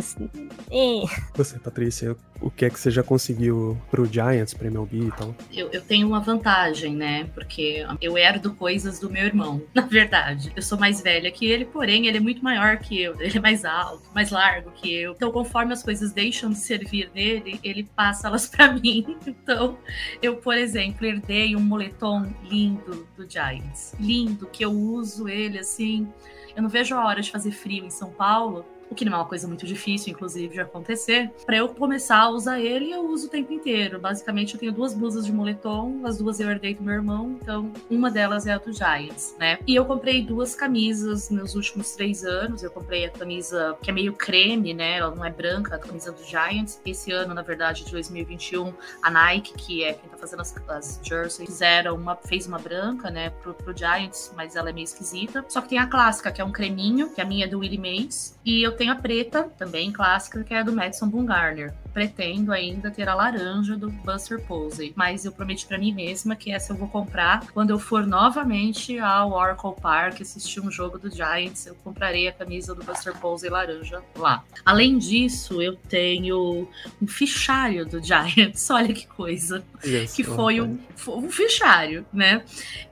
Você, Patrícia, o que é que você já conseguiu pro Giants, pro MLB e tal? Eu, eu tenho uma vantagem, né? Porque eu herdo coisas do meu irmão, na verdade. Eu sou mais velha que ele, porém, ele é muito maior que eu. Ele é mais alto, mais largo que eu. Então, conforme as coisas deixam de servir nele, ele passa elas para mim. Então, eu, por exemplo, herdei um moletom lindo do Giants. Lindo, que eu uso ele assim. Eu não vejo a hora de fazer frio em São Paulo o que não é uma coisa muito difícil, inclusive, de acontecer, para eu começar a usar ele, eu uso o tempo inteiro. Basicamente, eu tenho duas blusas de moletom, as duas eu herdei do meu irmão, então uma delas é a do Giants, né? E eu comprei duas camisas nos últimos três anos. Eu comprei a camisa que é meio creme, né? Ela não é branca, a camisa do Giants. Esse ano, na verdade, de 2021, a Nike, que é quem tá fazendo as, as jerseys, fizeram uma, fez uma branca, né, pro, pro Giants, mas ela é meio esquisita. Só que tem a clássica, que é um creminho, que a minha é do Willie Mays. E eu tenho a preta, também clássica, que é a do Madison Bumgarner. Pretendo ainda ter a laranja do Buster Posey, mas eu prometi para mim mesma que essa eu vou comprar quando eu for novamente ao Oracle Park assistir um jogo do Giants. Eu comprarei a camisa do Buster Posey laranja lá. Além disso, eu tenho um fichário do Giants. Olha que coisa. Yes, que foi um, um fichário, né?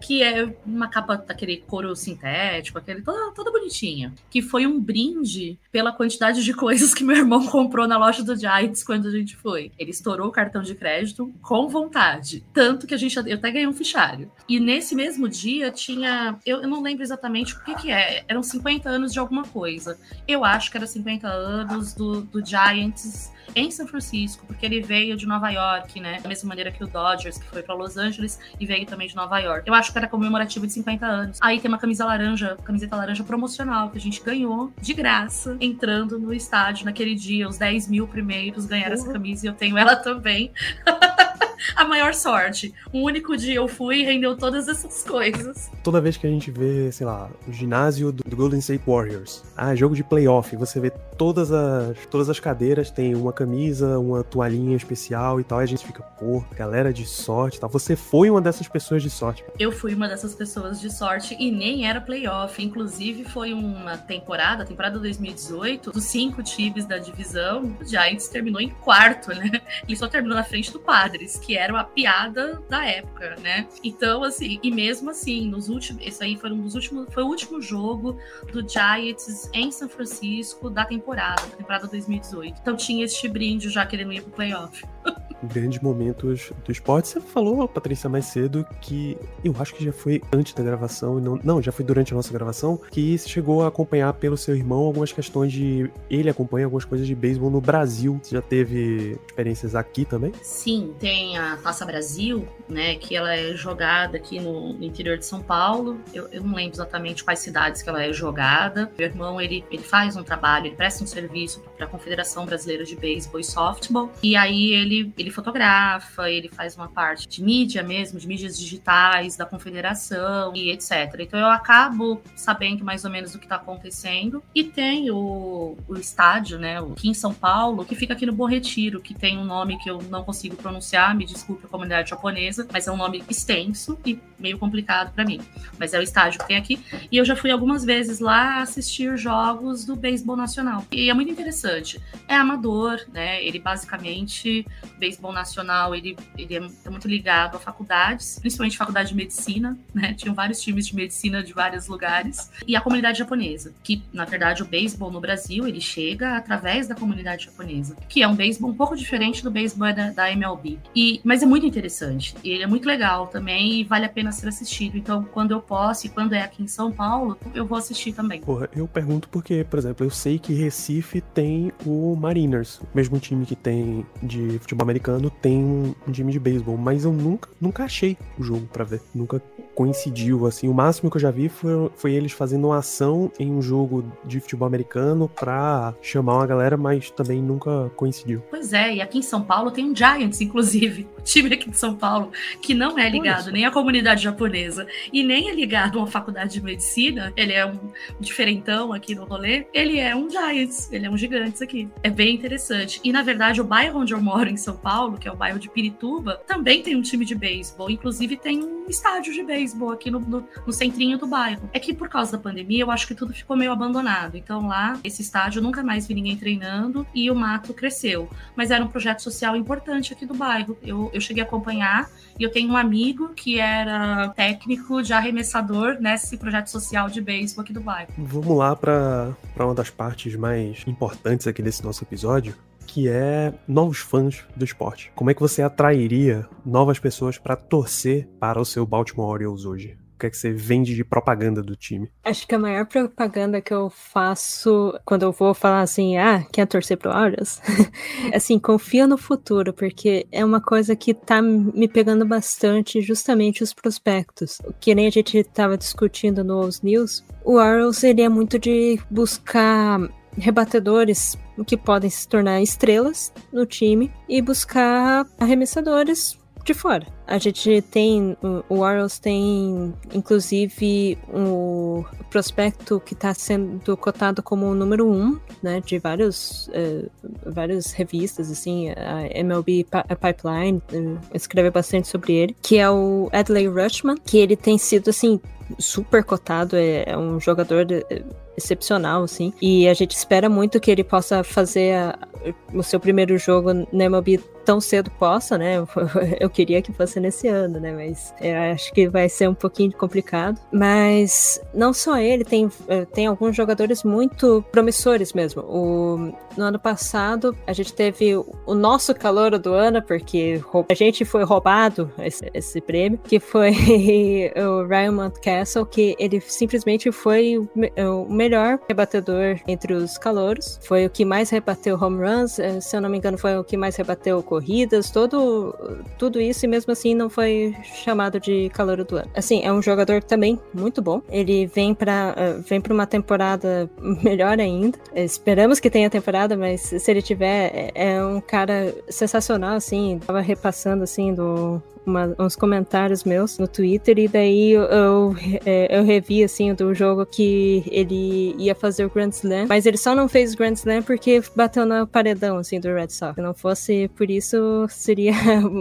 Que é uma capa daquele couro sintético, aquele toda, toda bonitinha. Que foi um brinde pela quantidade de coisas que meu irmão comprou na loja do Giants quando a gente foi. Ele estourou o cartão de crédito com vontade. Tanto que a gente eu até ganhei um fichário. E nesse mesmo dia tinha. Eu, eu não lembro exatamente o que, que é. Eram 50 anos de alguma coisa. Eu acho que era 50 anos do, do Giants em São Francisco, porque ele veio de Nova York, né? Da mesma maneira que o Dodgers, que foi para Los Angeles e veio também de Nova York. Eu acho que era comemorativo de 50 anos. Aí tem uma camisa laranja, camiseta laranja promocional que a gente ganhou de graça entrando no estádio naquele dia. Os 10 mil primeiros ganharam uhum. essa camisa e eu tenho ela também. a maior sorte. Um único dia eu fui e rendeu todas essas coisas. Toda vez que a gente vê, sei lá, o ginásio do Golden State Warriors, ah, jogo de playoff, você vê todas as, todas as cadeiras tem uma camisa, uma toalhinha especial e tal, e a gente fica, pô, galera de sorte tal. Você foi uma dessas pessoas de sorte. Eu fui uma dessas pessoas de sorte e nem era playoff. Inclusive, foi uma temporada, temporada 2018, dos cinco times da divisão, o Giants terminou em quarto, né? Ele só terminou na frente do Padres, que era uma piada da época, né? Então, assim, e mesmo assim, nos últimos. Esse aí foi um dos últimos. Foi o último jogo do Giants em São Francisco da temporada, da temporada 2018. Então tinha este brinde já que ele não ia pro playoff. grandes momentos do esporte. Você falou, Patrícia, mais cedo que eu acho que já foi antes da gravação, não, não, já foi durante a nossa gravação, que você chegou a acompanhar pelo seu irmão algumas questões de. Ele acompanha algumas coisas de beisebol no Brasil. Você já teve experiências aqui também? Sim, tem a Taça Brasil, né, que ela é jogada aqui no, no interior de São Paulo. Eu, eu, não lembro exatamente quais cidades que ela é jogada. Meu irmão, ele, ele faz um trabalho, ele presta um serviço para a Confederação Brasileira de Beisebol e Softball. E aí ele, ele fotografa, ele faz uma parte de mídia mesmo, de mídias digitais, da confederação e etc. Então eu acabo sabendo mais ou menos o que está acontecendo. E tem o, o estádio, né, aqui em São Paulo, que fica aqui no Bom Retiro, que tem um nome que eu não consigo pronunciar, me desculpe a comunidade japonesa, mas é um nome extenso e meio complicado para mim. Mas é o estádio que tem aqui. E eu já fui algumas vezes lá assistir jogos do beisebol nacional. E é muito interessante. É amador, né? Ele basicamente, o beisebol nacional, ele, ele é, é muito ligado a faculdades, principalmente faculdade de medicina, né? Tinham vários times de medicina de vários lugares. E a comunidade japonesa, que na verdade o beisebol no Brasil, ele chega através da comunidade japonesa, que é um beisebol um pouco diferente do beisebol da, da MLB. E, mas é muito interessante. Ele é muito legal também e vale a pena ser assistido. Então, quando eu posso e quando é aqui em São Paulo, eu vou assistir também. Porra, eu pergunto porque, por exemplo, eu sei que Recife tem o Mariners, mesmo time que tem de futebol americano tem um time de beisebol, mas eu nunca, nunca achei o jogo para ver. Nunca coincidiu, assim. O máximo que eu já vi foi, foi eles fazendo uma ação em um jogo de futebol americano pra chamar uma galera, mas também nunca coincidiu. Pois é, e aqui em São Paulo tem um Giants, inclusive, o time aqui de São Paulo, que não é ligado nem à comunidade japonesa e nem é ligado a uma faculdade de medicina, ele é um diferentão aqui no rolê, ele é um Giants, ele é um Gigantes aqui. É bem interessante. E na verdade, o bairro onde eu moro em São Paulo, que é o bairro de Pirituba, também tem um time de beisebol, inclusive tem um estádio de beisebol beisebol aqui no, no, no, centrinho do bairro. É que por causa da pandemia, eu acho que tudo ficou meio abandonado. Então lá, esse estádio, nunca mais vi ninguém treinando e o mato cresceu. Mas era um projeto social importante aqui do bairro. Eu, eu cheguei a acompanhar e eu tenho um amigo que era técnico de arremessador nesse projeto social de beisebol aqui do bairro. Vamos lá para uma das partes mais importantes aqui desse nosso episódio, que é novos fãs do esporte. Como é que você atrairia novas pessoas para torcer para o seu Baltimore Orioles hoje? O que é que você vende de propaganda do time? Acho que a maior propaganda que eu faço quando eu vou falar assim, ah, quer torcer pro Orioles? assim, confia no futuro, porque é uma coisa que tá me pegando bastante, justamente os prospectos. Que nem a gente estava discutindo nos News, o Orioles ele é muito de buscar rebatedores que podem se tornar estrelas no time e buscar arremessadores de fora. A gente tem, o Orioles tem, inclusive, um prospecto que está sendo cotado como o número um, né, de vários, uh, várias revistas, assim, a MLB Pipeline uh, escreve bastante sobre ele, que é o Adley Rushman, que ele tem sido, assim, super cotado, é, é um jogador de, excepcional, assim. E a gente espera muito que ele possa fazer a, o seu primeiro jogo na MLB tão cedo possa, né? Eu queria que fosse nesse ano, né? Mas acho que vai ser um pouquinho complicado. Mas não só ele, tem, eh, tem alguns jogadores muito promissores mesmo. O, no ano passado, a gente teve o nosso calor do ano, porque a gente foi roubado esse, esse prêmio, que foi o Ryan Mountcastle, que ele simplesmente foi o, o melhor rebatedor entre os calouros. Foi o que mais rebateu home runs, eh, se eu não me engano, foi o que mais rebateu corridas, todo, tudo isso, e mesmo assim não foi chamado de calor do ano. Assim, é um jogador também muito bom. Ele vem para uh, vem uma temporada melhor ainda. Esperamos que tenha temporada mas se ele tiver, é, é um cara sensacional, assim. Tava repassando, assim, do, uma, uns comentários meus no Twitter e daí eu, eu, é, eu, revi, assim, do jogo que ele ia fazer o Grand Slam, mas ele só não fez o Grand Slam porque bateu no paredão, assim, do Red Sox. Se não fosse por isso, seria,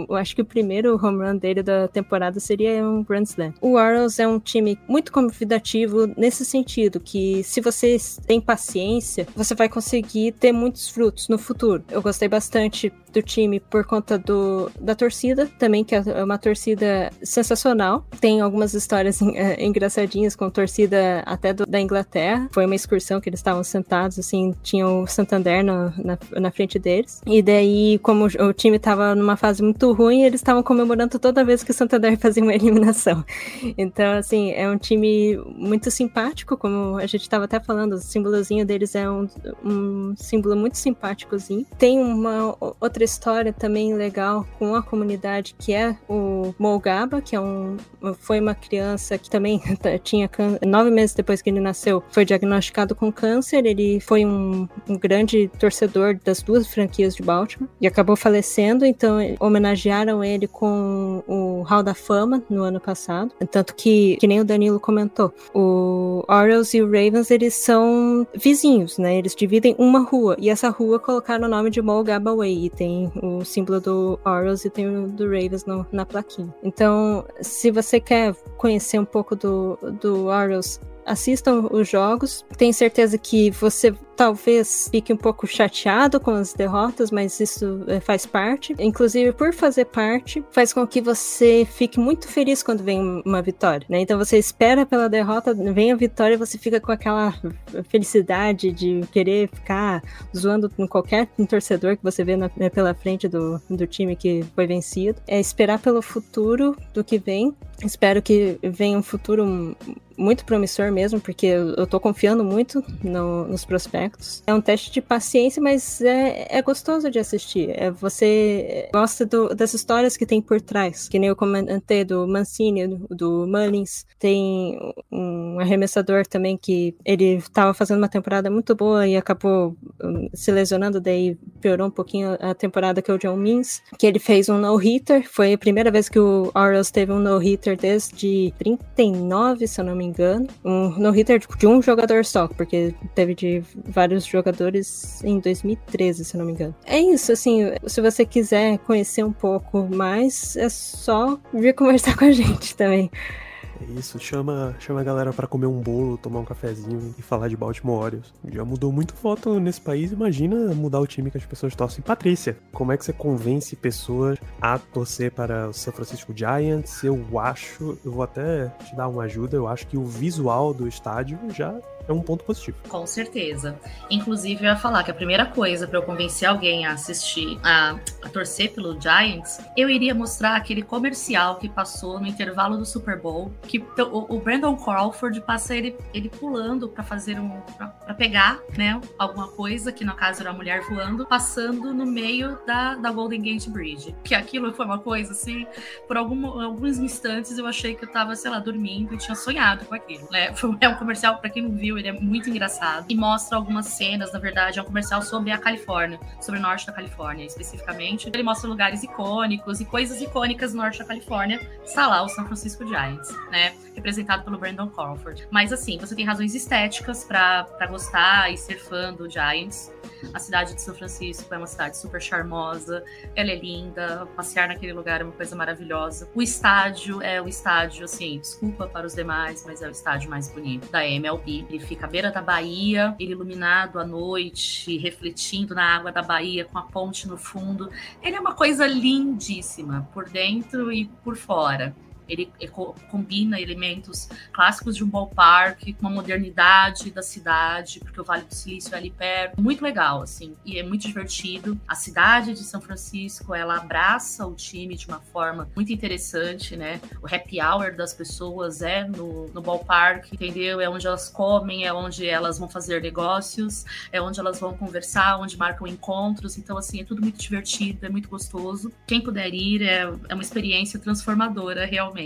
eu acho que o primeiro home run dele da temporada seria um Grand Slam. O Orioles é um time muito convidativo nesse sentido, que se você tem paciência, você vai conseguir ter muitos frutos no futuro. Eu gostei bastante do time por conta do, da torcida também, que é uma torcida sensacional. Tem algumas histórias é, engraçadinhas com torcida até do, da Inglaterra. Foi uma excursão que eles estavam sentados, assim, tinha o Santander no, na, na frente deles. E daí, como o time estava numa fase muito ruim, eles estavam comemorando toda vez que o Santander fazia uma eliminação. Então, assim, é um time muito simpático, como a gente estava até falando, o símbolozinho deles é um, um símbolo muito simpáticozinho. Tem uma outra outra história também legal com a comunidade que é o Molgaba, que é um, foi uma criança que também tinha nove meses depois que ele nasceu, foi diagnosticado com câncer. Ele foi um, um grande torcedor das duas franquias de Baltimore e acabou falecendo. Então homenagearam ele com o Hall da Fama no ano passado. Tanto que, que nem o Danilo comentou, o Orioles e o Ravens eles são vizinhos, né? Eles dividem uma rua e essa rua colocaram o nome de Molgaba Way e tem o símbolo do Orioles e tem o do Ravens no, na plaquinha. Então, se você quer conhecer um pouco do, do Orioles, assistam os jogos. Tenho certeza que você talvez fique um pouco chateado com as derrotas, mas isso é, faz parte. Inclusive, por fazer parte, faz com que você fique muito feliz quando vem uma vitória, né? Então você espera pela derrota, vem a vitória e você fica com aquela felicidade de querer ficar zoando com qualquer torcedor que você vê na, né, pela frente do, do time que foi vencido. É esperar pelo futuro do que vem. Espero que venha um futuro muito promissor mesmo, porque eu, tô confiando muito no, nos prospectos. É um teste de paciência, mas é, é gostoso de assistir. É, você gosta do, das histórias que tem por trás, que nem eu comentei do Mancini, do, do Mullins. Tem um arremessador também que ele estava fazendo uma temporada muito boa e acabou um, se lesionando, daí piorou um pouquinho a temporada que é o John Means, que ele fez um no-hitter. Foi a primeira vez que o Orioles teve um no-hitter desde 39, se eu não me engano. Um no-hitter de um jogador só, porque teve de vários jogadores em 2013, se não me engano. É isso, assim, se você quiser conhecer um pouco mais, é só vir conversar com a gente também. É isso, chama, chama a galera para comer um bolo, tomar um cafezinho e falar de Baltimore Orioles. Já mudou muito voto nesse país, imagina mudar o time que as pessoas torcem. Patrícia, como é que você convence pessoas a torcer para o San Francisco Giants? Eu acho, eu vou até te dar uma ajuda, eu acho que o visual do estádio já é um ponto positivo. Com certeza. Inclusive, eu ia falar que a primeira coisa para eu convencer alguém a assistir, a, a, torcer pelo Giants, eu iria mostrar aquele comercial que passou no intervalo do Super Bowl, que o, o Brandon Crawford passa ele, ele pulando para fazer um. para pegar, né, alguma coisa, que no caso era a mulher voando, passando no meio da, da Golden Gate Bridge. Que aquilo foi uma coisa assim, por algum, alguns instantes eu achei que eu tava, sei lá, dormindo e tinha sonhado com aquilo, né? É um comercial, para quem não viu, ele é muito engraçado e mostra algumas cenas, na verdade, é um comercial sobre a Califórnia, sobre o norte da Califórnia especificamente. Ele mostra lugares icônicos e coisas icônicas no norte da Califórnia. Está lá o São Francisco Giants, né? Representado pelo Brandon Crawford. Mas assim, você tem razões estéticas para gostar e ser fã do Giants. A cidade de São Francisco é uma cidade super charmosa, ela é linda, passear naquele lugar é uma coisa maravilhosa. O estádio é o estádio, assim, desculpa para os demais, mas é o estádio mais bonito da MLB. Ele fica à beira da Bahia, ele iluminado à noite, refletindo na água da Bahia, com a ponte no fundo. Ele é uma coisa lindíssima, por dentro e por fora. Ele, ele combina elementos clássicos de um ballpark com a modernidade da cidade, porque o Vale do Silício é ali perto. Muito legal, assim, e é muito divertido. A cidade de São Francisco, ela abraça o time de uma forma muito interessante, né? O happy hour das pessoas é no, no ballpark, entendeu? É onde elas comem, é onde elas vão fazer negócios, é onde elas vão conversar, onde marcam encontros. Então, assim, é tudo muito divertido, é muito gostoso. Quem puder ir, é, é uma experiência transformadora, realmente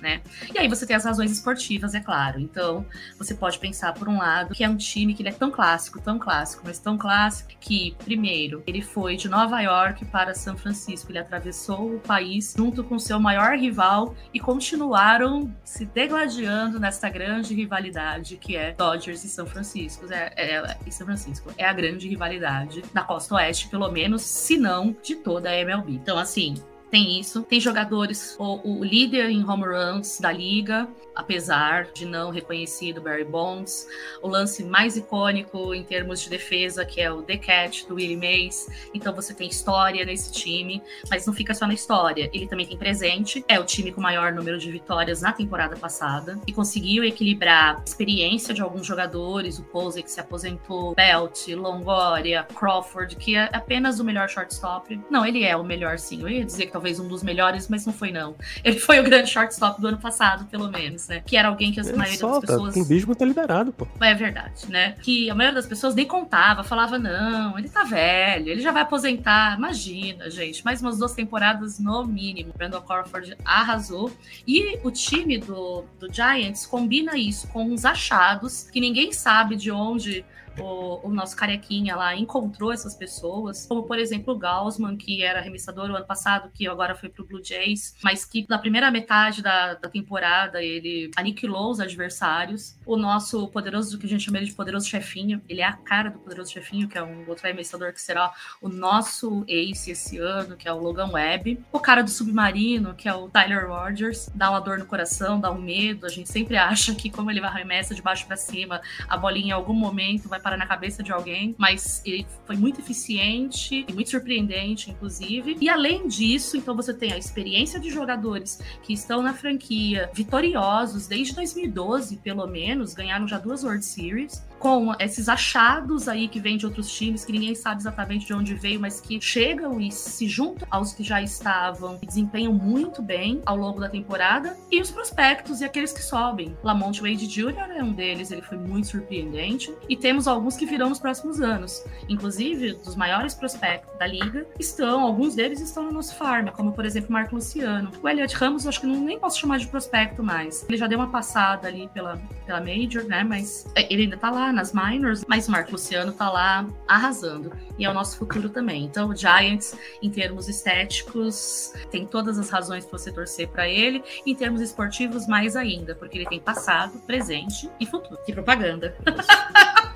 né? E aí você tem as razões esportivas, é claro. Então, você pode pensar, por um lado, que é um time que ele é tão clássico, tão clássico, mas tão clássico que, primeiro, ele foi de Nova York para São Francisco, ele atravessou o país junto com seu maior rival e continuaram se degladiando nesta grande rivalidade que é Dodgers e São Francisco. É, é, é, e São Francisco é a grande rivalidade da Costa Oeste, pelo menos, se não de toda a MLB. Então, assim, tem isso. Tem jogadores, o, o, líder em home runs da liga, apesar de não reconhecido Barry Bonds. O lance mais icônico em termos de defesa, que é o The Catch do Willie Mays. Então você tem história nesse time, mas não fica só na história. Ele também tem presente. É o time com maior número de vitórias na temporada passada e conseguiu equilibrar a experiência de alguns jogadores, o Posey que se aposentou, Belt, Longoria, Crawford, que é apenas o melhor shortstop. Não, ele é o melhor sim. Eu ia dizer que talvez um dos melhores, mas não foi não. Ele foi o grande shortstop do ano passado, pelo menos, né? Que era alguém que a maioria solta, das pessoas... Tem bismo tá liberado, pô. É verdade, né? Que a maioria das pessoas nem contava, falava, não, ele tá velho, ele já vai aposentar. Imagina, gente, mais umas duas temporadas no mínimo. Brandon Crawford arrasou. E o time do, do Giants combina isso com uns achados que ninguém sabe de onde o, o nosso carequinha lá encontrou essas pessoas, como por exemplo o Gaussman, que era arremessador o ano passado, que agora foi pro Blue Jays, mas que na primeira metade da, da temporada ele aniquilou os adversários. O nosso poderoso, que a gente chama ele de poderoso chefinho, ele é a cara do poderoso chefinho, que é um outro arremessador que será o nosso ace esse ano, que é o Logan Webb. O cara do submarino, que é o Tyler Rogers, dá uma dor no coração, dá um medo. A gente sempre acha que, como ele vai arremessa de baixo para cima, a bolinha em algum momento vai na cabeça de alguém, mas ele foi muito eficiente e muito surpreendente, inclusive. E além disso, então você tem a experiência de jogadores que estão na franquia vitoriosos desde 2012, pelo menos, ganharam já duas World Series com esses achados aí que vêm de outros times, que ninguém sabe exatamente de onde veio, mas que chegam e se juntam aos que já estavam e desempenham muito bem ao longo da temporada, e os prospectos e aqueles que sobem. Lamont Wade Jr. é um deles, ele foi muito surpreendente, e temos alguns que virão nos próximos anos. Inclusive, dos maiores prospectos da liga, estão, alguns deles estão no nosso farm, como por exemplo Marco Luciano. O Elliot Ramos, eu acho que não, nem posso chamar de prospecto mais. Ele já deu uma passada ali pela, pela Major, né? Mas ele ainda tá lá nas minors, mas o Marco Luciano tá lá arrasando. E é o nosso futuro também. Então, o Giants, em termos estéticos, tem todas as razões para você torcer para ele. Em termos esportivos, mais ainda, porque ele tem passado, presente e futuro. Que propaganda.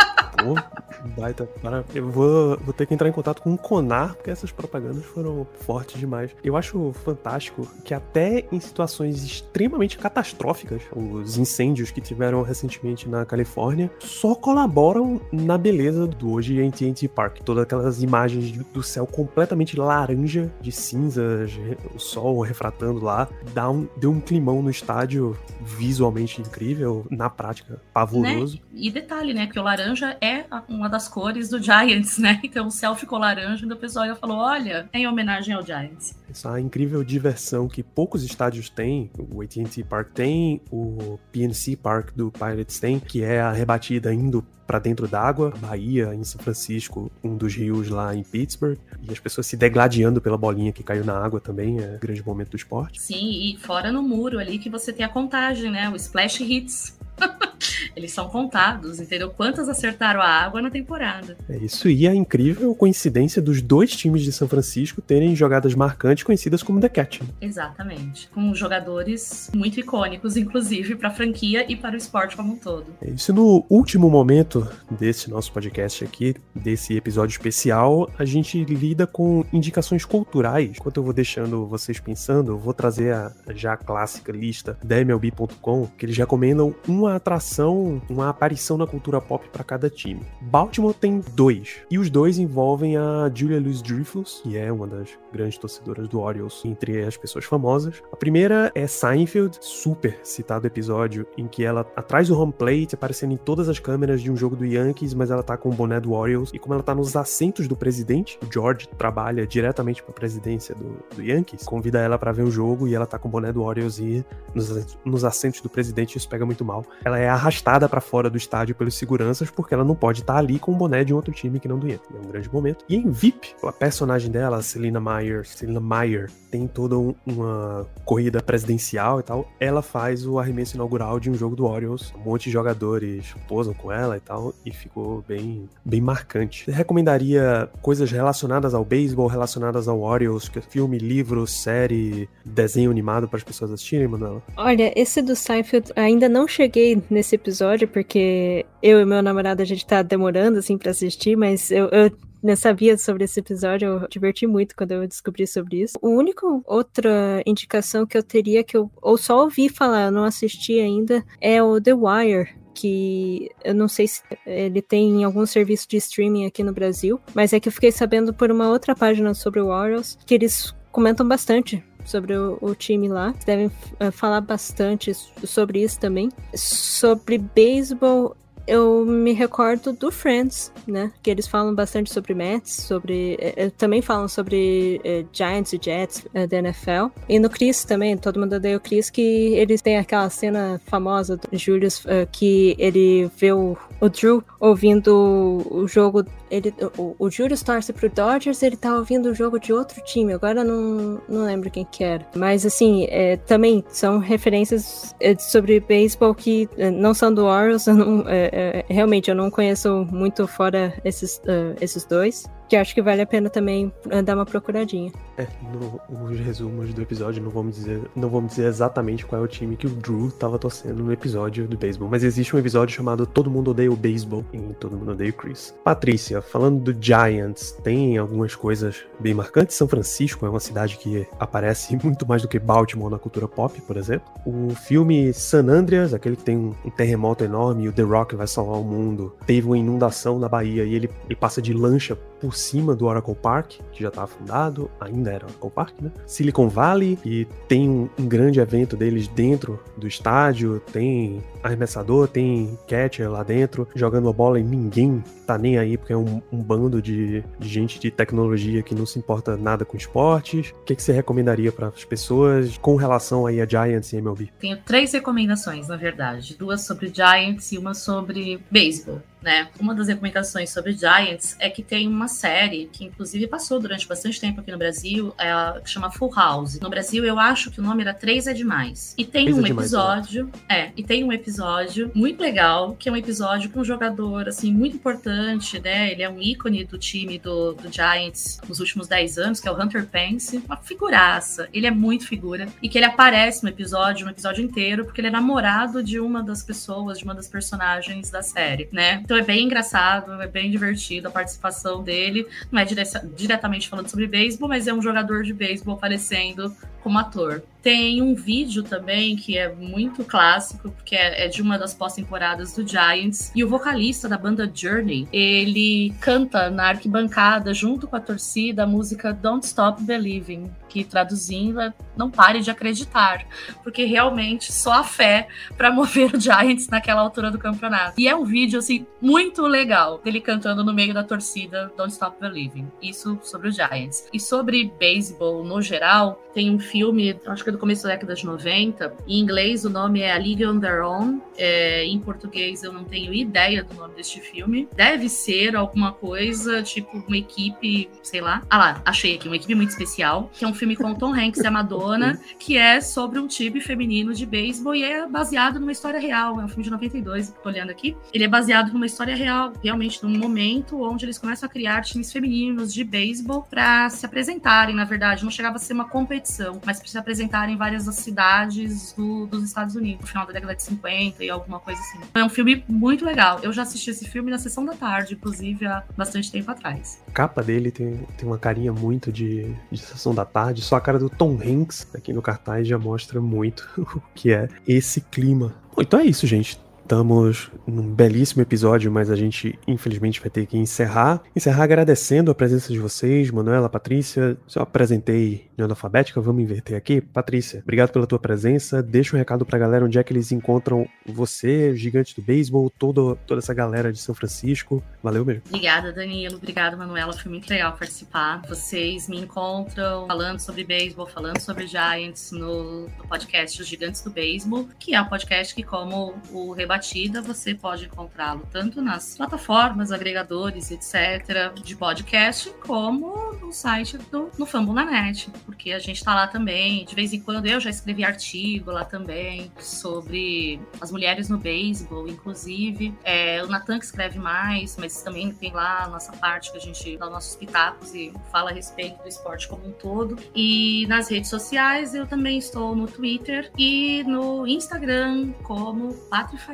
Pô, baita. Para... Eu vou, vou ter que entrar em contato com o Conar, porque essas propagandas foram fortes demais. Eu acho fantástico que até em situações extremamente catastróficas, os incêndios que tiveram recentemente na Califórnia, só colaboram na beleza do hoje AT&T Park. Todas aquelas imagens do céu completamente laranja, de cinzas, o sol refratando lá, dá um, deu um climão no estádio visualmente incrível, na prática pavoroso. Né? E detalhe, né, que o laranja é uma das cores do Giants, né? Então o céu ficou laranja e o pessoal já falou: olha, é em homenagem ao Giants. Essa incrível diversão que poucos estádios têm, o AT&T Park tem, o PNC Park do Pirates tem, que é a rebatida indo para dentro d'água, Bahia, em São Francisco, um dos rios lá em Pittsburgh, e as pessoas se degladiando pela bolinha que caiu na água também, é um grande momento do esporte. Sim, e fora no muro ali que você tem a contagem, né? O splash hits. Eles são contados, entendeu? Quantas acertaram a água na temporada. É isso, e a incrível coincidência dos dois times de São Francisco terem jogadas marcantes conhecidas como The Catch. Exatamente. Com jogadores muito icônicos, inclusive, para a franquia e para o esporte como um todo. É isso. No último momento desse nosso podcast aqui, desse episódio especial, a gente lida com indicações culturais. Enquanto eu vou deixando vocês pensando, eu vou trazer a já clássica lista da MLB.com, que eles recomendam uma atração, uma aparição na cultura pop para cada time. Baltimore tem dois, e os dois envolvem a Julia Louis-Dreyfus, que é uma das grandes torcedoras do Orioles entre as pessoas famosas. A primeira é Seinfeld, super citado episódio em que ela atrás do home plate, aparecendo em todas as câmeras de um jogo do Yankees, mas ela tá com o boné do Orioles e como ela tá nos assentos do presidente, o George trabalha diretamente para a presidência do, do, Yankees, convida ela para ver o jogo e ela tá com o boné do Orioles e nos, nos assentos do presidente isso pega muito mal. Ela é arrastada para fora do estádio pelos seguranças porque ela não pode estar tá ali com o boné de um outro time que não do. É um grande momento. E em VIP, a personagem dela, Selina Meyer, Selina Meyer, tem toda um, uma corrida presidencial e tal. Ela faz o arremesso inaugural de um jogo do Orioles. Um monte de jogadores posam com ela e tal, e ficou bem, bem marcante. Você recomendaria coisas relacionadas ao beisebol, relacionadas ao Orioles, que é filme, livro, série, desenho animado para as pessoas assistirem, Manuela? Olha, esse do Seinfeld ainda não cheguei nesse episódio porque eu e meu namorado a gente tá demorando assim para assistir, mas eu, eu não sabia sobre esse episódio, eu diverti muito quando eu descobri sobre isso. O único outra indicação que eu teria que eu ou só ouvi falar, não assisti ainda, é o The Wire, que eu não sei se ele tem algum serviço de streaming aqui no Brasil, mas é que eu fiquei sabendo por uma outra página sobre o Orioles que eles comentam bastante sobre o, o, time lá. Devem uh, falar bastante sobre isso também. Sobre beisebol, eu me recordo do Friends, né? Que eles falam bastante sobre Mets, sobre. Eh, também falam sobre eh, Giants e Jets eh, da NFL. E no Chris também, todo mundo odeia o Chris, que eles têm aquela cena famosa do Julius que ele vê o, o Drew ouvindo o jogo. Ele, o, o Julius torce pro Dodgers, ele tá ouvindo o jogo de outro time. Agora não, não lembro quem que era. Mas assim, é, também são referências é, sobre beisebol que é, não são do Orioles. Eu não, é, é, realmente, eu não conheço muito fora esses, uh, esses dois que acho que vale a pena também eh, dar uma procuradinha. É, no, os resumos do episódio não vamos dizer, não vamos dizer exatamente qual é o time que o Drew tava torcendo no episódio do beisebol, mas existe um episódio chamado Todo Mundo Odeia o Beisebol e Todo Mundo Odeia o Chris. Patrícia, falando do Giants, tem algumas coisas bem marcantes. São Francisco é uma cidade que aparece muito mais do que Baltimore na cultura pop, por exemplo. O filme San Andreas, aquele que tem um terremoto enorme e o The Rock vai salvar o mundo, teve uma inundação na Bahia e ele, ele passa de lancha por cima do Oracle Park, que já estava fundado, ainda era Oracle Park, né? Silicon Valley, e tem um, um, grande evento deles dentro do estádio, tem arremessador, tem catcher lá dentro, jogando a bola e ninguém tá nem aí, porque é um, um bando de, de, gente de tecnologia que não se importa nada com esportes. O que, que você recomendaria para as pessoas com relação aí a Giants e MLB? Tenho três recomendações, na verdade. Duas sobre Giants e uma sobre beisebol né? Uma das recomendações sobre Giants é que tem uma série que, inclusive, passou durante bastante tempo aqui no Brasil, é que chama Full House. No Brasil, eu acho que o nome era Três é Demais. E tem um é episódio, demais, né? é, e tem um episódio muito legal, que é um episódio com um jogador, assim, muito importante, né? Ele é um ícone do time do, do Giants nos últimos 10 anos, que é o Hunter Pence, uma figuraça. Ele é muito figura. E que ele aparece no episódio, no episódio inteiro, porque ele é namorado de uma das pessoas, de uma das personagens da série, né? Então é bem engraçado, é bem divertido a participação dele. Não é dire diretamente falando sobre beisebol, mas é um jogador de beisebol aparecendo como ator. Tem um vídeo também que é muito clássico, porque é, é de uma das pós-temporadas do Giants. E o vocalista da banda Journey, ele canta na arquibancada, junto com a torcida, a música Don't Stop Believing, que traduzindo é Não Pare de Acreditar, porque realmente só a fé para mover o Giants naquela altura do campeonato. E é um vídeo, assim, muito legal, dele cantando no meio da torcida Don't Stop Believing. Isso sobre o Giants. E sobre beisebol no geral, tem um filme, acho que do começo da década de 90. Em inglês o nome é A League on Their Own. É, em português eu não tenho ideia do nome deste filme. Deve ser alguma coisa, tipo uma equipe, sei lá. Ah lá, achei aqui, uma equipe muito especial, que é um filme com Tom Hanks e a Madonna, que é sobre um time feminino de beisebol e é baseado numa história real. É um filme de 92, tô olhando aqui. Ele é baseado numa história real, realmente num momento onde eles começam a criar times femininos de beisebol para se apresentarem, na verdade. Não chegava a ser uma competição, mas para se em várias cidades do, dos Estados Unidos, no final da década de 50 e alguma coisa assim. É um filme muito legal. Eu já assisti esse filme na sessão da tarde, inclusive, há bastante tempo atrás. A capa dele tem, tem uma carinha muito de, de sessão da tarde, só a cara do Tom Hanks aqui no cartaz já mostra muito o que é esse clima. Bom, então é isso, gente. Estamos num belíssimo episódio, mas a gente infelizmente vai ter que encerrar. Encerrar agradecendo a presença de vocês, Manuela, Patrícia. Se eu apresentei alfabética, vamos inverter aqui. Patrícia, obrigado pela tua presença. Deixa um recado pra galera onde é que eles encontram você, gigante do beisebol, toda, toda essa galera de São Francisco. Valeu mesmo. Obrigada, Danilo. Obrigada, Manuela. Foi muito legal participar. Vocês me encontram falando sobre beisebol, falando sobre Giants no, no podcast Os Gigantes do Beisebol, que é um podcast que, como o Rebatida, você pode encontrá-lo tanto nas plataformas, agregadores, etc., de podcast, como no site do no Fumble na Net porque a gente está lá também. De vez em quando eu já escrevi artigo lá também sobre as mulheres no beisebol, inclusive. É, o Natan que escreve mais, mas também tem lá a nossa parte que a gente dá nossos pitacos e fala a respeito do esporte como um todo. E nas redes sociais eu também estou no Twitter e no Instagram como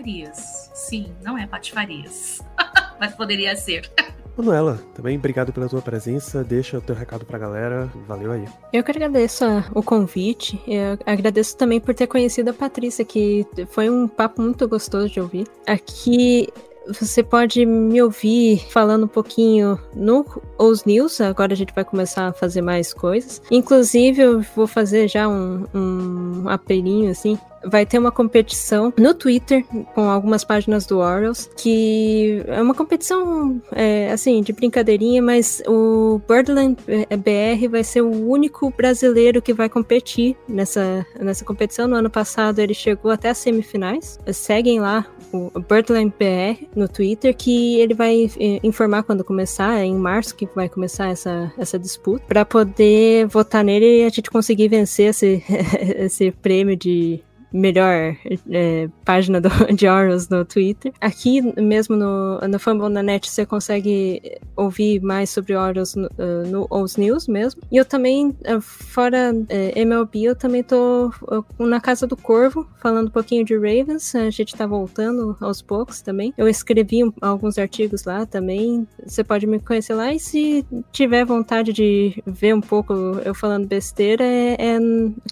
Patrifarias. Sim, não é Patifarias, mas poderia ser. Manuela, também obrigado pela tua presença. Deixa o teu recado pra galera. Valeu aí. Eu que agradeço o convite. Eu agradeço também por ter conhecido a Patrícia, que foi um papo muito gostoso de ouvir. Aqui você pode me ouvir falando um pouquinho no Os News. Agora a gente vai começar a fazer mais coisas. Inclusive, eu vou fazer já um, um apelinho assim. vai ter uma competição no Twitter com algumas páginas do Orioles, que é uma competição, é, assim, de brincadeirinha, mas o Birdland BR vai ser o único brasileiro que vai competir nessa, nessa competição. No ano passado ele chegou até as semifinais. Seguem lá o Birdland BR no Twitter, que ele vai é, informar quando começar, é em março que vai começar essa, essa disputa, para poder votar nele e a gente conseguir vencer esse, esse prêmio de melhor é, página do, de Orioles no Twitter. Aqui mesmo no, no Fumble na Net você consegue ouvir mais sobre Orioles no, uh, no News mesmo. E eu também, uh, fora é, MLB, eu também tô na Casa do Corvo, falando um pouquinho de Ravens. A gente tá voltando aos poucos também. Eu escrevi alguns artigos lá também. Você pode me conhecer lá. E se tiver vontade de ver um pouco eu falando besteira, é, é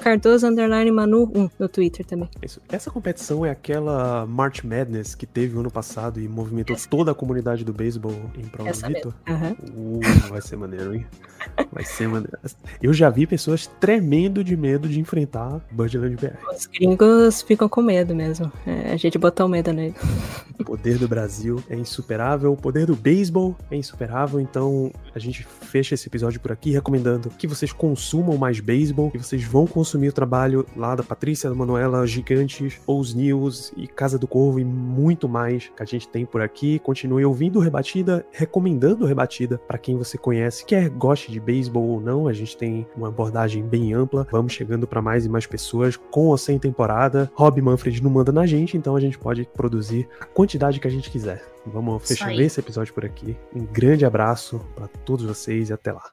Cardoso Underline Manu 1 no Twitter também. Isso. Essa competição é aquela March Madness que teve ano passado e movimentou Essa. toda a comunidade do beisebol em prol do Vitor? Uhum. Uh, vai ser maneiro, hein? Vai ser maneiro. Eu já vi pessoas tremendo de medo de enfrentar Birdland BR. Os gringos ficam com medo mesmo. É, a gente botou medo nele. O poder do Brasil é insuperável, o poder do beisebol é insuperável, então a gente fecha esse episódio por aqui recomendando que vocês consumam mais beisebol, que vocês vão consumir o trabalho lá da Patrícia, da Manuela, Gigantes, Os News e Casa do Corvo e muito mais que a gente tem por aqui. Continue ouvindo Rebatida, recomendando Rebatida para quem você conhece, quer goste de beisebol ou não. A gente tem uma abordagem bem ampla. Vamos chegando para mais e mais pessoas com ou sem temporada. Rob Manfred não manda na gente, então a gente pode produzir a quantidade que a gente quiser. Vamos fechar esse episódio por aqui. Um grande abraço para todos vocês e até lá.